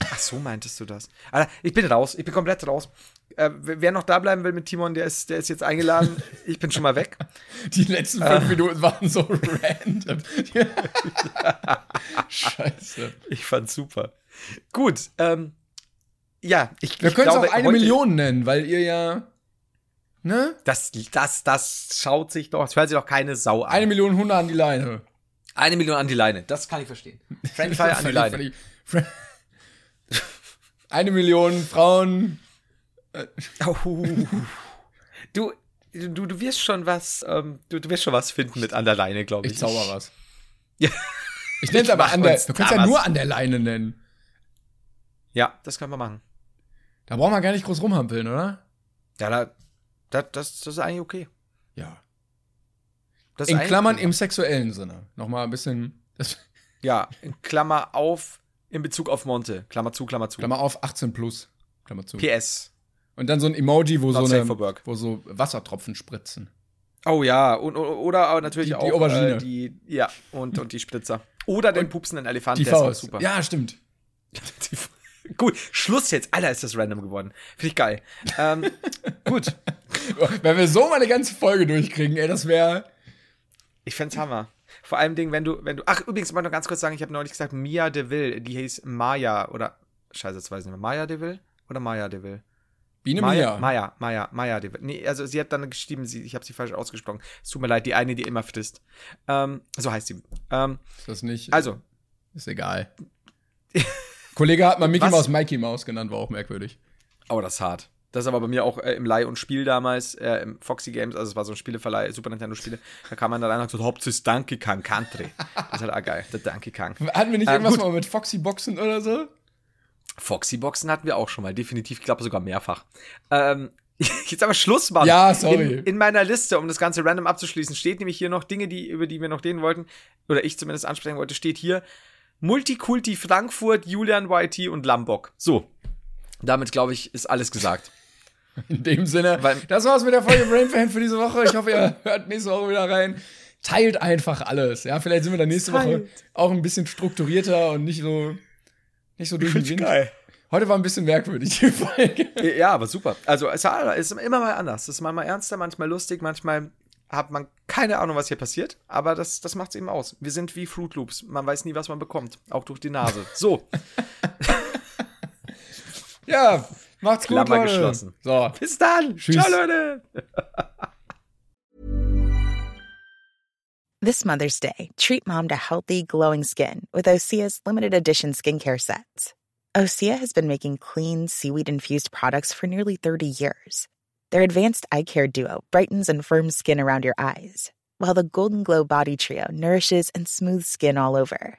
ach so meintest du das. Alter, ich bin raus. Ich bin komplett raus. Äh, wer noch da bleiben will mit Timon, der ist, der ist jetzt eingeladen. Ich bin schon mal weg. Die letzten fünf Minuten waren so random. Scheiße. Ich fand's super. Gut. Ähm, ja, ich, Wir können es auch eine Million nennen, weil ihr ja. Ne? Das, das, das schaut sich doch, das hört sich doch keine Sau an. Eine Million Hunde an die Leine. Eine Million an die Leine. Das kann ich verstehen. Friendly Fire an die Leine. Eine Million Frauen. Oh. Du, du, du wirst schon was, ähm, du, du wirst schon was finden mit an der Leine, glaube ich. Ich zauber was. Ja. Ich nenne es aber an der. Du kannst da ja nur an der Leine nennen. Ja, das können wir machen. Da braucht man gar nicht groß rumhampeln, oder? Ja, da, das, das, das ist eigentlich okay. Ja. Das In Klammern im sexuellen Sinne. Nochmal ein bisschen. Ja, in Klammer auf, in Bezug auf Monte. Klammer zu, Klammer zu. Klammer auf, 18 plus. Klammer zu. PS. Und dann so ein Emoji, wo so, Not eine, wo so Wassertropfen spritzen. Oh ja, und, oder natürlich Die- auch die Aubergine. Äh, die, ja, und, und die Spritzer. Oder den pupsenden Elefant, Die der ist Faust. super. Ja, stimmt. Gut, Schluss jetzt. Alter, ist das random geworden. Finde ich geil. ähm, gut, Wenn wir so mal eine ganze Folge durchkriegen, ey, das wäre. Ich fänd's Hammer. Vor allem Ding, wenn du, wenn du. Ach, übrigens, ich wollte noch ganz kurz sagen, ich habe neulich gesagt, Mia DeVille, die hieß Maya oder. Scheiße, jetzt weiß ich nicht mehr. Maya DeVille oder Maya DeVille? Biene Maya, Mia. Maya, Maya, Maya DeVille. Nee, also sie hat dann geschrieben, sie, ich habe sie falsch ausgesprochen. Es tut mir leid, die eine, die immer frisst. Ähm, so heißt sie. Ähm, Ist das nicht? also, Ist egal. Kollege hat mal Mickey? Mouse Mikey Mouse genannt, war auch merkwürdig. Oh, das ist hart. Das ist aber bei mir auch äh, im Leih- und Spiel damals, äh, im Foxy Games, also es war so ein Spieleverleih, Super Nintendo-Spiele, da kam man da rein und hat gesagt, Hauptsache ist Donkey Kong Country. Das ist halt auch geil, der Donkey Kong. Hatten wir nicht Äh, irgendwas gut. mal mit Foxy Boxen oder so? Foxy-Boxen hatten wir auch schon mal, definitiv, ich glaube sogar mehrfach. Ähm, jetzt aber Schluss machen. Ja, sorry. In, in meiner Liste, um das Ganze random abzuschließen, steht nämlich hier noch Dinge, die, über die wir noch reden wollten, oder ich zumindest ansprechen wollte, steht hier Multikulti Frankfurt, Julian YT und Lambok. So. Damit, glaube ich, ist alles gesagt. In dem Sinne, Weil- das war's mit der Folge Brain Fan für diese Woche. Ich hoffe, ihr hört nächste Woche wieder rein. Teilt einfach alles. Ja, vielleicht sind wir dann nächste Woche Teilt. auch ein bisschen strukturierter und nicht so, nicht so durch den Wind. Heute war ein bisschen merkwürdig, die Folge. Ja, aber super. Also es ist immer mal anders. Es ist manchmal ernster, manchmal lustig, manchmal hat man keine Ahnung, was hier passiert. Aber das, das macht es eben aus. Wir sind wie Fruit Loops. Man weiß nie, was man bekommt. Auch durch die Nase. So, Ja, macht's gut, Klammer Leute. geschlossen. So. bis dann. Tschüss. Ciao, Leute. This Mother's Day, treat mom to healthy, glowing skin with Osea's limited edition skincare sets. Osea has been making clean, seaweed infused products for nearly 30 years. Their advanced eye care duo brightens and firms skin around your eyes, while the Golden Glow Body Trio nourishes and smooths skin all over.